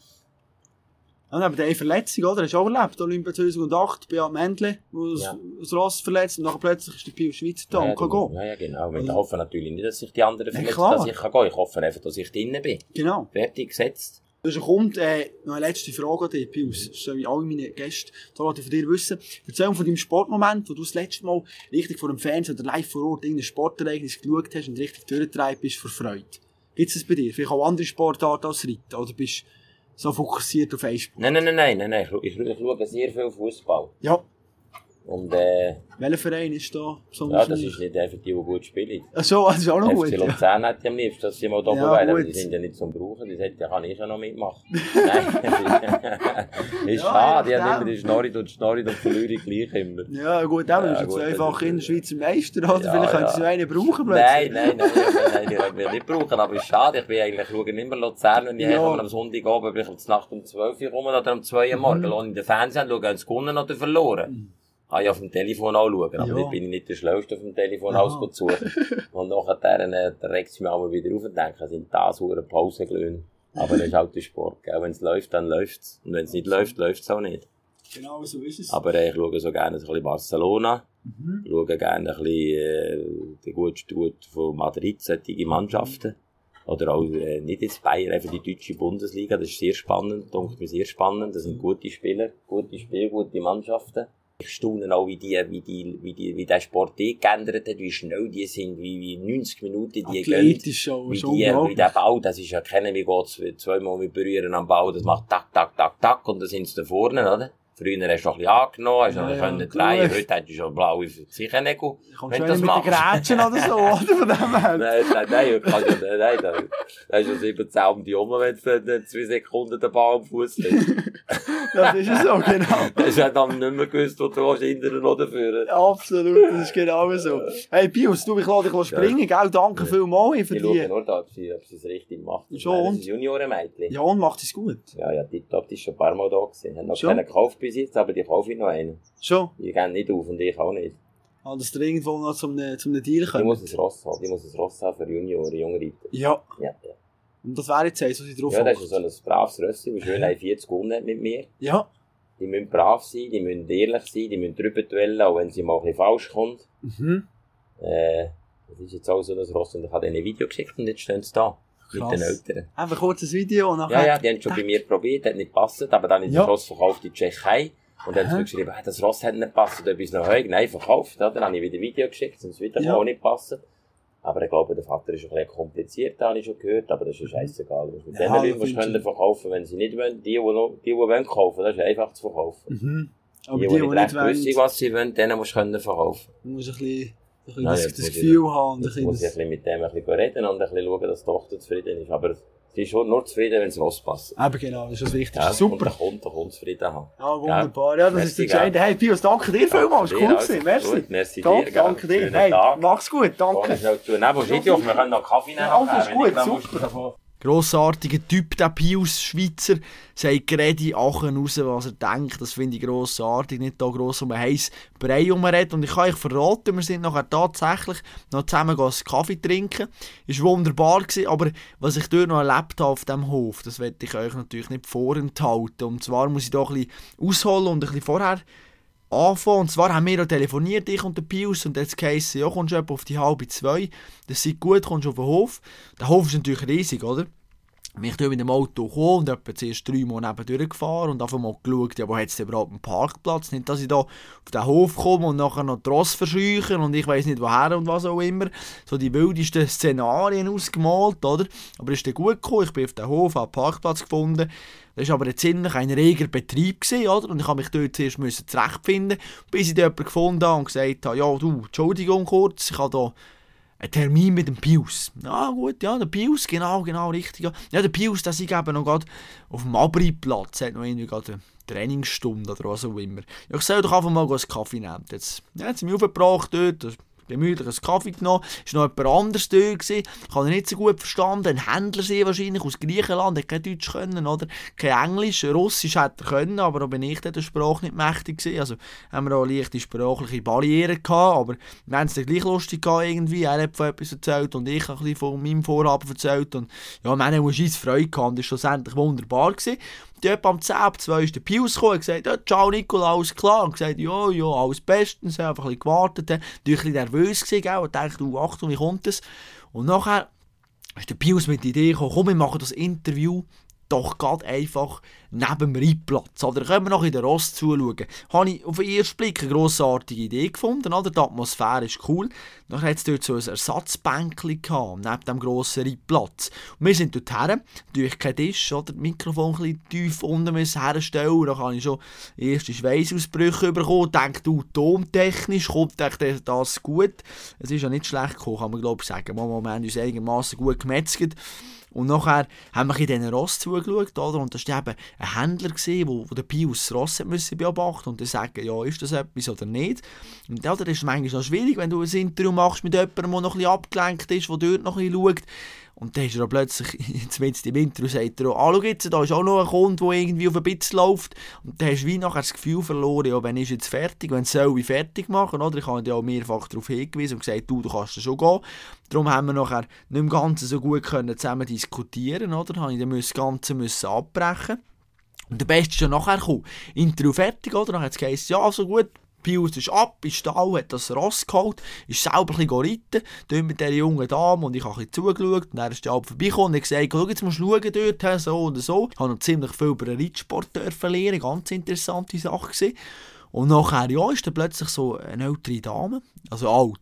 Und eben die Verletzung, oder? Hast du auch erlebt? Olympia 2008, Beat Mendle, wo das, Ja. das Ross verletzt und nachher plötzlich ist der Pius Schweizer da ja, und kann gehen. ja, ja, genau. Ich Also- hoffe natürlich nicht, dass sich die anderen Ja, verletzen, klar. dass ich kann gehen. Ich hoffe einfach, dass ich drinnen bin. Genau. Fertig, gesetzt. Also kommt äh, noch eine letzte Frage an dich, Pius. Das sollen alle meine Gäste da von dir wissen. Erzähl mir von deinem Sportmoment, wo du das letzte Mal richtig vor dem Fernsehen oder live vor Ort irgendein Sportereignis geschaut hast und richtig durchgetragen bist vor Freude. Gibt es das bei dir? Vielleicht auch andere Sportarten als Reiten? Oder bist du so fokussiert auf Facebook? Nein, nein, nein, nein, nein, nein. Ich, ich, ich schaue sehr viel Fußball. Ja. Und, äh, Welcher Verein ist da ja, besonders das für ist nicht einfach die, die gut spielen. Ach so, das ist auch noch gut. FC Ja. Luzern hätte ich am liebsten, dass sie mal da Ja, wären, aber gut. die sind ja nicht zum Brauchen, die hätte, kann ich ja noch mitmachen. Nein, ist Ja, schade, die je haben immer die Schnorri und Schnorri und verliere ich gleich immer. Ja, gut, eben, du bist Ja, ja gut, zweifach das in der Schweizer Meister, oder? Ja, Vielleicht ja. könntest du einen brauchen plötzlich. nein, nein, nein, nein, die will ich nicht brauchen, aber ist schade, ich bin eigentlich, schaue immer Luzern, wenn ich Ja. am Sonntag oben, bin ich um die Nacht um 12 Uhr rum oder um 2 Uhr Mhm. morgen, lohne ich den Fernseher an, schaue, haben sie gewonnen oder verloren. Kann ich auf dem Telefon anschauen, aber Ja. dort bin ich nicht der Schlauste auf dem Telefon, zu suchen. Und nachher, äh, regt es mich auch mal wieder auf und denke, sind das hure Pausenglöhne. Aber das ist halt der Sport, gell? Wenn es läuft, dann läuft's. Und wenn es nicht läuft, läuft's auch nicht. Genau, so ist es. Aber äh, ich schaue so gerne ein bisschen Barcelona. Mhm. Ich schaue gerne ein bisschen äh, den guten Gut von Madrid, solche Mannschaften. Oder auch äh, nicht jetzt Bayern, einfach die deutsche Bundesliga. Das ist sehr spannend, denke mir sehr spannend. Das sind gute Spieler, gute Spiele, gute Mannschaften. Ich staune auch, wie die, wie die, wie die, wie der Sport eh geändert hat, wie schnell die sind, wie, wie 90 Minuten die gehen. Wie, die, wie der Bau, das ist ja kennen, wie geht's zweimal mit berühren am Bau, das macht tak, tak, tak, tak, und dann sind sie da vorne, oder? Früher hast du noch ein bisschen angenommen, hast Ja, noch ja, drehen, heute hast du schon blaue Zichenägel. Kommst wenn du das mit den machst. Grätschen oder so, oder? Von dem her. Nein, nein, nein, ich kann ja, nein, da, da ist ja 17 um die um, wenn du zwei Sekunden den Ball am Fuß hast. Das ist so, genau. Da hast du dann nicht mehr gewusst, wo du hinterher oder führen. Absolut, das ist genau so. Hey, Pius, du, ich lasse dich springen, gell? Danke vielmals für Ich die. nur da, ob sie, ob sie es richtig macht. Ich Schon, Das ist Juniorenmädchen. Ja, und macht es gut. Ja, ja, tipptopp, die ist schon ein paar Mal da gewesen. Haben noch keinen gekauft bis jetzt, aber die kaufe ich noch einen. Schon. Die gehen nicht auf und ich auch nicht. Ah, dass der irgendwo noch zum, ne- zum Deal Ich kommt. muss ein Ross haben, ich muss ein Ross haben für Junioren, junge Reiter. Ja. Ja, ja. Und das wäre jetzt eins, was ich drauf Ja, das ist so ein braves Rösschen, wie schön, 40 gewonnen mit mir. Ja. Die müssen brav sein, die müssen ehrlich sein, die müssen drüber duellen, auch wenn sie mal ein bisschen falsch kommt. Mhm. Äh, das ist jetzt auch so das Ross und ich habe ihnen ein Video geschickt und jetzt stehen sie da. Mit den Eltern. Einfach kurz ein Video und nachher... Ja, ja, die haben schon bei mir probiert, hat nicht gepasst, aber dann ist Ja. das Ross verkauft in die Tschechei. Und dann haben sie geschrieben, ah, das Ross hat nicht gepasst, oder etwas noch höher. Nein, verkauft, oder? Dann habe ich wieder ein Video geschickt, sonst wieder Ja. auch nicht passen. Aber ich glaube, der Vater ist ein bisschen kompliziert, habe ich schon gehört, aber das ist scheißegal. Du musst mit Ja, den Leuten können verkaufen, wenn sie nicht wollen. Die, die, noch, die, die wollen kaufen, das ist einfach zu verkaufen. Mhm. Aber die, die, die, die nicht nicht wissen, was sie wollen, denen musst du können verkaufen. du musst ein bisschen, ein Ja, das, muss ich Gefühl haben. und Jetzt muss ich ein mit dem ein bisschen reden und ein bisschen schauen, dass die Tochter zufrieden ist. Aber sie ist schon nur zufrieden, wenn es lospasst. eben genau, das ist das Wichtigste. Ja, Und Super. der Kunde, der Kunde zufrieden haben. Ja, wunderbar. Ja, das Merci, ist der gell. Entscheidende. Hey, Pius, danke dir vielmals. Cool gewesen. Merci. Gut, merci Danke, dir, danke dir. Hey, mach's gut, danke. Vorne schnell zu. Neben wir können noch Kaffee nehmen. Ja, alles gut, ich- super. Grossartiger Typ, der Pius Schweizer. Sagt gerade in Aachen raus, was er denkt. Das finde ich grossartig. Nicht da gross um einen heissen Brei herumreden. Und ich kann euch verraten, wir sind nachher tatsächlich noch zusammen einen Kaffee trinken. Ist wunderbar gewesen, aber was ich dort noch erlebt habe auf diesem Hof, das werde ich euch natürlich nicht vorenthalten. Und zwar muss ich da ein bisschen ausholen und ein bisschen vorher anfangen. Und zwar haben wir auch telefoniert, ich und der Pius, und jetzt geheißen, ja, kommst du auf die halbe zwei. Das sieht gut, kommst du auf den Hof. Der Hof ist natürlich riesig, oder? Ich bin mit dem Auto gekommen und etwa zuerst drei Mal neben durchgefahren und einfach mal geschaut, ja, wo hat es überhaupt einen Parkplatz? Nicht, dass ich da auf den Hof komme und nachher noch die Ross verscheuchen und ich weiß nicht woher und was auch immer. So die wildesten Szenarien ausgemalt, oder? Aber ist dann gut gekommen, ich bin auf den Hof, habe einen Parkplatz gefunden. Das war aber jetzt ziemlich ein reger Betrieb, gewesen, oder? Und ich habe mich dort zuerst müssen zurechtfinden, bis ich dort jemanden gefunden habe und gesagt habe, ja du, Entschuldigung kurz, ich habe da ein Termin mit dem Pius. Ja gut, ja, der Pius, genau, genau, richtig. Ja, der Pius, der ist eben noch gerade auf dem Abri-Platz, hat noch irgendwie gerade eine Trainingsstunde oder was auch immer. Ja, ich soll doch einfach mal einen Kaffee nehmen. Jetzt, ja, jetzt sind wir aufgebracht dort, gemütlich einen Kaffee genommen. Ist noch jemand anderes da gewesen. Kann er nicht so gut verstanden. Ein Händler sie wahrscheinlich aus Griechenland. Er kein Deutsch können, oder? Kein Englisch. Russisch hätte er können, aber da bin ich der Sprache nicht mächtig gewesen. Also haben wir auch leichte sprachliche Barrieren gehabt, aber wir haben es dann gleich lustig gehabt irgendwie. Er hat von etwas erzählt und ich habe ein bisschen von meinem Vorhaben erzählt und ja, wir haben eine Freude gehabt das war schlussendlich wunderbar gewesen. Dort am 10 ab 2 ist der Pius gekommen und gesagt, ja, ciao alles klar. Und gesagt, ja, ja, alles bestens. Einfach ein bisschen gewartet. War ein bisschen nervös gewesen, und dachte, Achtung, wie kommt das? Und nachher ist der Pius mit der Idee gekommen, komm, wir machen das Interview doch gerade einfach neben dem Reitplatz. Oder können wir noch in der Rost zuschauen. Habe ich auf den ersten Blick eine grossartige Idee gefunden. Oder? Die Atmosphäre ist cool. Dann hat es dort so ein Ersatzbänkchen neben dem grossen Reitplatz. Und wir sind dort her, natürlich kein Tisch, oder? Das Mikrofon ein bisschen tief unten herstellen. Da kann ich schon erste Schweißausbrüche bekommen. Denke, du, tontechnisch kommt das gut. Es ist ja nicht schlecht gekommen, kann man glaube ich sagen. Wir haben uns einigermaßen gut gemetzelt. Und nachher haben wir in diesen Ross zugeschaut, oder? Und da war eben ein Händler, der wo, wo der Pius Ross müssen beobachten und dann sagen, ja, ist das etwas oder nicht? Und ja, das ist manchmal noch schwierig, wenn du ein Interview machst mit jemandem, der noch ein bisschen abgelenkt ist, der dort noch ein bisschen schaut. Und dann ist er plötzlich, jetzt im Intro, sagt er auch, ah, jetzt, da ist auch noch ein Kunde, der irgendwie auf ein bisschen läuft. Und dann hast du wie nachher das Gefühl verloren, ja, wenn ist jetzt fertig, wenn soll ich fertig machen, oder? Ich habe ja auch mehrfach darauf hingewiesen und gesagt, du, du kannst schon gehen. Darum haben wir nachher nicht im Ganzen so gut können zusammen diskutieren, oder? Habe ich das Ganze müssen abbrechen. Und der Beste ist ja nachher gekommen. Interview fertig, oder? Dann hat es geheißen, ja, so gut, Pius ist ab, ist Stall, hat das Ross geholt, ist selber ein bisschen reiten, dort mit dieser jungen Dame und ich habe ein zugeschaut und dann ist der Ab vorbeigekommen und gesagt, schau, jetzt musst du schauen dort, so und so. Ich habe noch ziemlich viel über den Reitsport lernen, ganz interessante Sache gewesen. Und nachher, ja, ist dann plötzlich so eine ältere Dame, also alt,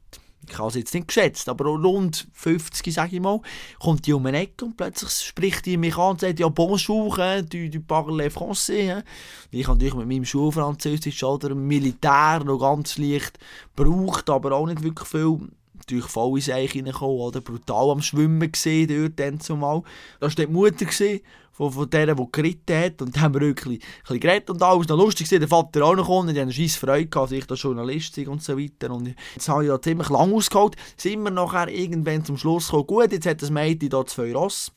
ich habe es jetzt nicht geschätzt, aber rund 50, sage ich mal, kommt die um eine Ecke und plötzlich spricht die mich an und sagt, ja, bonjour, du, du parles français. Ich habe natürlich mit meinem Schulfranzösisch oder Militär noch ganz leicht gebraucht, aber auch nicht wirklich viel natürlich voll ins Eich reingekommen, oder brutal am Schwimmen gesehen dort dann zumal. Da war die Mutter gewesen, von, von der, die geritten hat. Und haben wir wirklich ein geredet und alles. Noch lustig war, der Vater auch noch gekommen. Die haben eine Freude gehabt, ich da Journalist und so weiter. Und jetzt habe ich da ziemlich lang ausgeholt. Sind wir nachher irgendwann zum Schluss gekommen, gut, jetzt hat das Mädchen da zwei Ross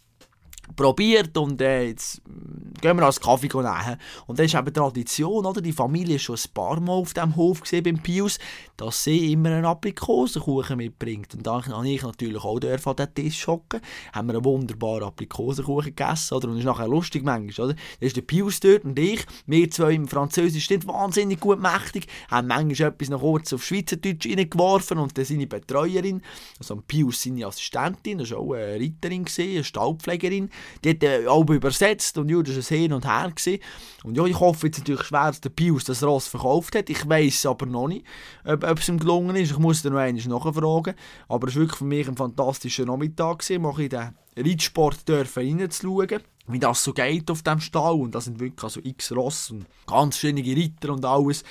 probiert und äh, jetzt mm, gehen wir als Kaffee nehmen. Und das ist eben Tradition, oder? Die Familie war schon ein paar Mal auf diesem Hof gesehen beim Pius, dass sie immer einen Aprikosenkuchen mitbringt. Und dann habe ich natürlich auch dürfen an den Tisch hocken, haben wir einen wunderbaren Aprikosenkuchen gegessen, oder? Und es ist nachher lustig manchmal, oder? Da ist der Pius dort und ich, wir zwei im Französisch sind wahnsinnig gut mächtig, haben manchmal etwas noch kurz auf Schweizerdeutsch reingeworfen und dann seine Betreuerin, also Pius seine Assistentin, das war auch eine Reiterin, eine Stallpflegerin, die hat äh, übersetzt und ja, das war ein Hin und Her. Gewesen. Und ja, ich hoffe jetzt natürlich schwer, dass der Pius das Ross verkauft hat. Ich weiß aber noch nicht, ob, ob es ihm gelungen ist. Ich muss dann noch einmal nachfragen. Aber es war wirklich für mich ein fantastischer Nachmittag. Mal in den Reitsport reinzuschauen wie das so geht auf dem Stall und das sind wirklich also x Ross und ganz schöne Reiter und alles.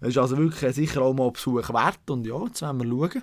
Das ist also wirklich sicher auch mal Besuch wert und ja, jetzt werden wir schauen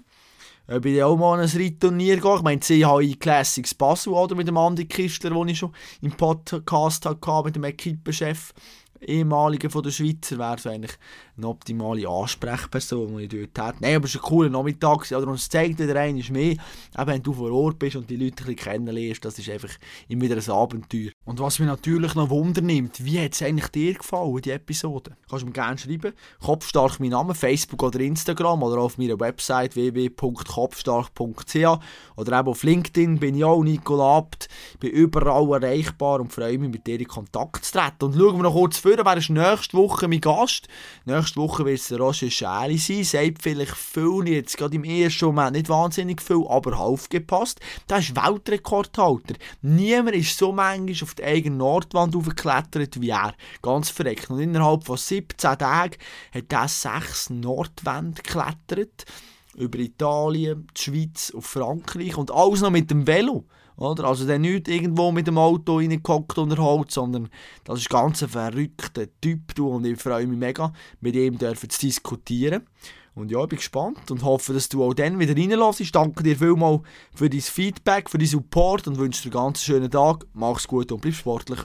ob ich auch mal an ein Reitturnier gehe. Ich meine, CHI Classics Basel oder mit dem Andi Kistler, den ich schon im Podcast hatte, mit dem Equipenchef ehemaligen von der Schweizer, wäre es eigentlich eine optimale Ansprechperson, die ich dort hätte. Nein, aber es war ein cooler Nachmittag. Oder? Und es zeigt wieder einmal mehr, eben, wenn du vor Ort bist und die Leute ein kennenlernst, das ist einfach immer wieder ein Abenteuer. Und was mich natürlich noch Wunder nimmt, wie hat es eigentlich dir gefallen, die Episode? Kannst du mir gerne schreiben. Kopfstark mein Name, Facebook oder Instagram oder auf meiner Website www.kopfstark.ch oder eben auf LinkedIn bin ich auch Nicola Abt, bin überall erreichbar und freue mich, mit dir in Kontakt zu treten. Und schauen wir noch kurz vor, wer ist nächste Woche mein Gast? Nächste Woche wird es Roger Schäli sein. Sagt vielleicht viel, jetzt gerade im ersten Moment nicht wahnsinnig viel, aber aufgepasst. Der ist Weltrekordhalter. Niemand ist so manchmal auf die eigene Nordwand aufgeklettert wie er. Ganz verreckt. Und innerhalb von 17 Tagen hat er sechs Nordwände geklettert. Über Italien, die Schweiz und Frankreich. Und alles noch mit dem Velo. Oder? Also der nicht irgendwo mit dem Auto reingehockt und erholt, sondern das ist ganz ein verrückter Typ du, und ich freue mich mega, mit ihm zu diskutieren. Und ja, ich bin gespannt und hoffe, dass du auch dann wieder reinlässt. Ich danke dir vielmals für dein Feedback, für deinen Support und wünsche dir einen ganz schönen Tag. Mach's gut und bleib sportlich.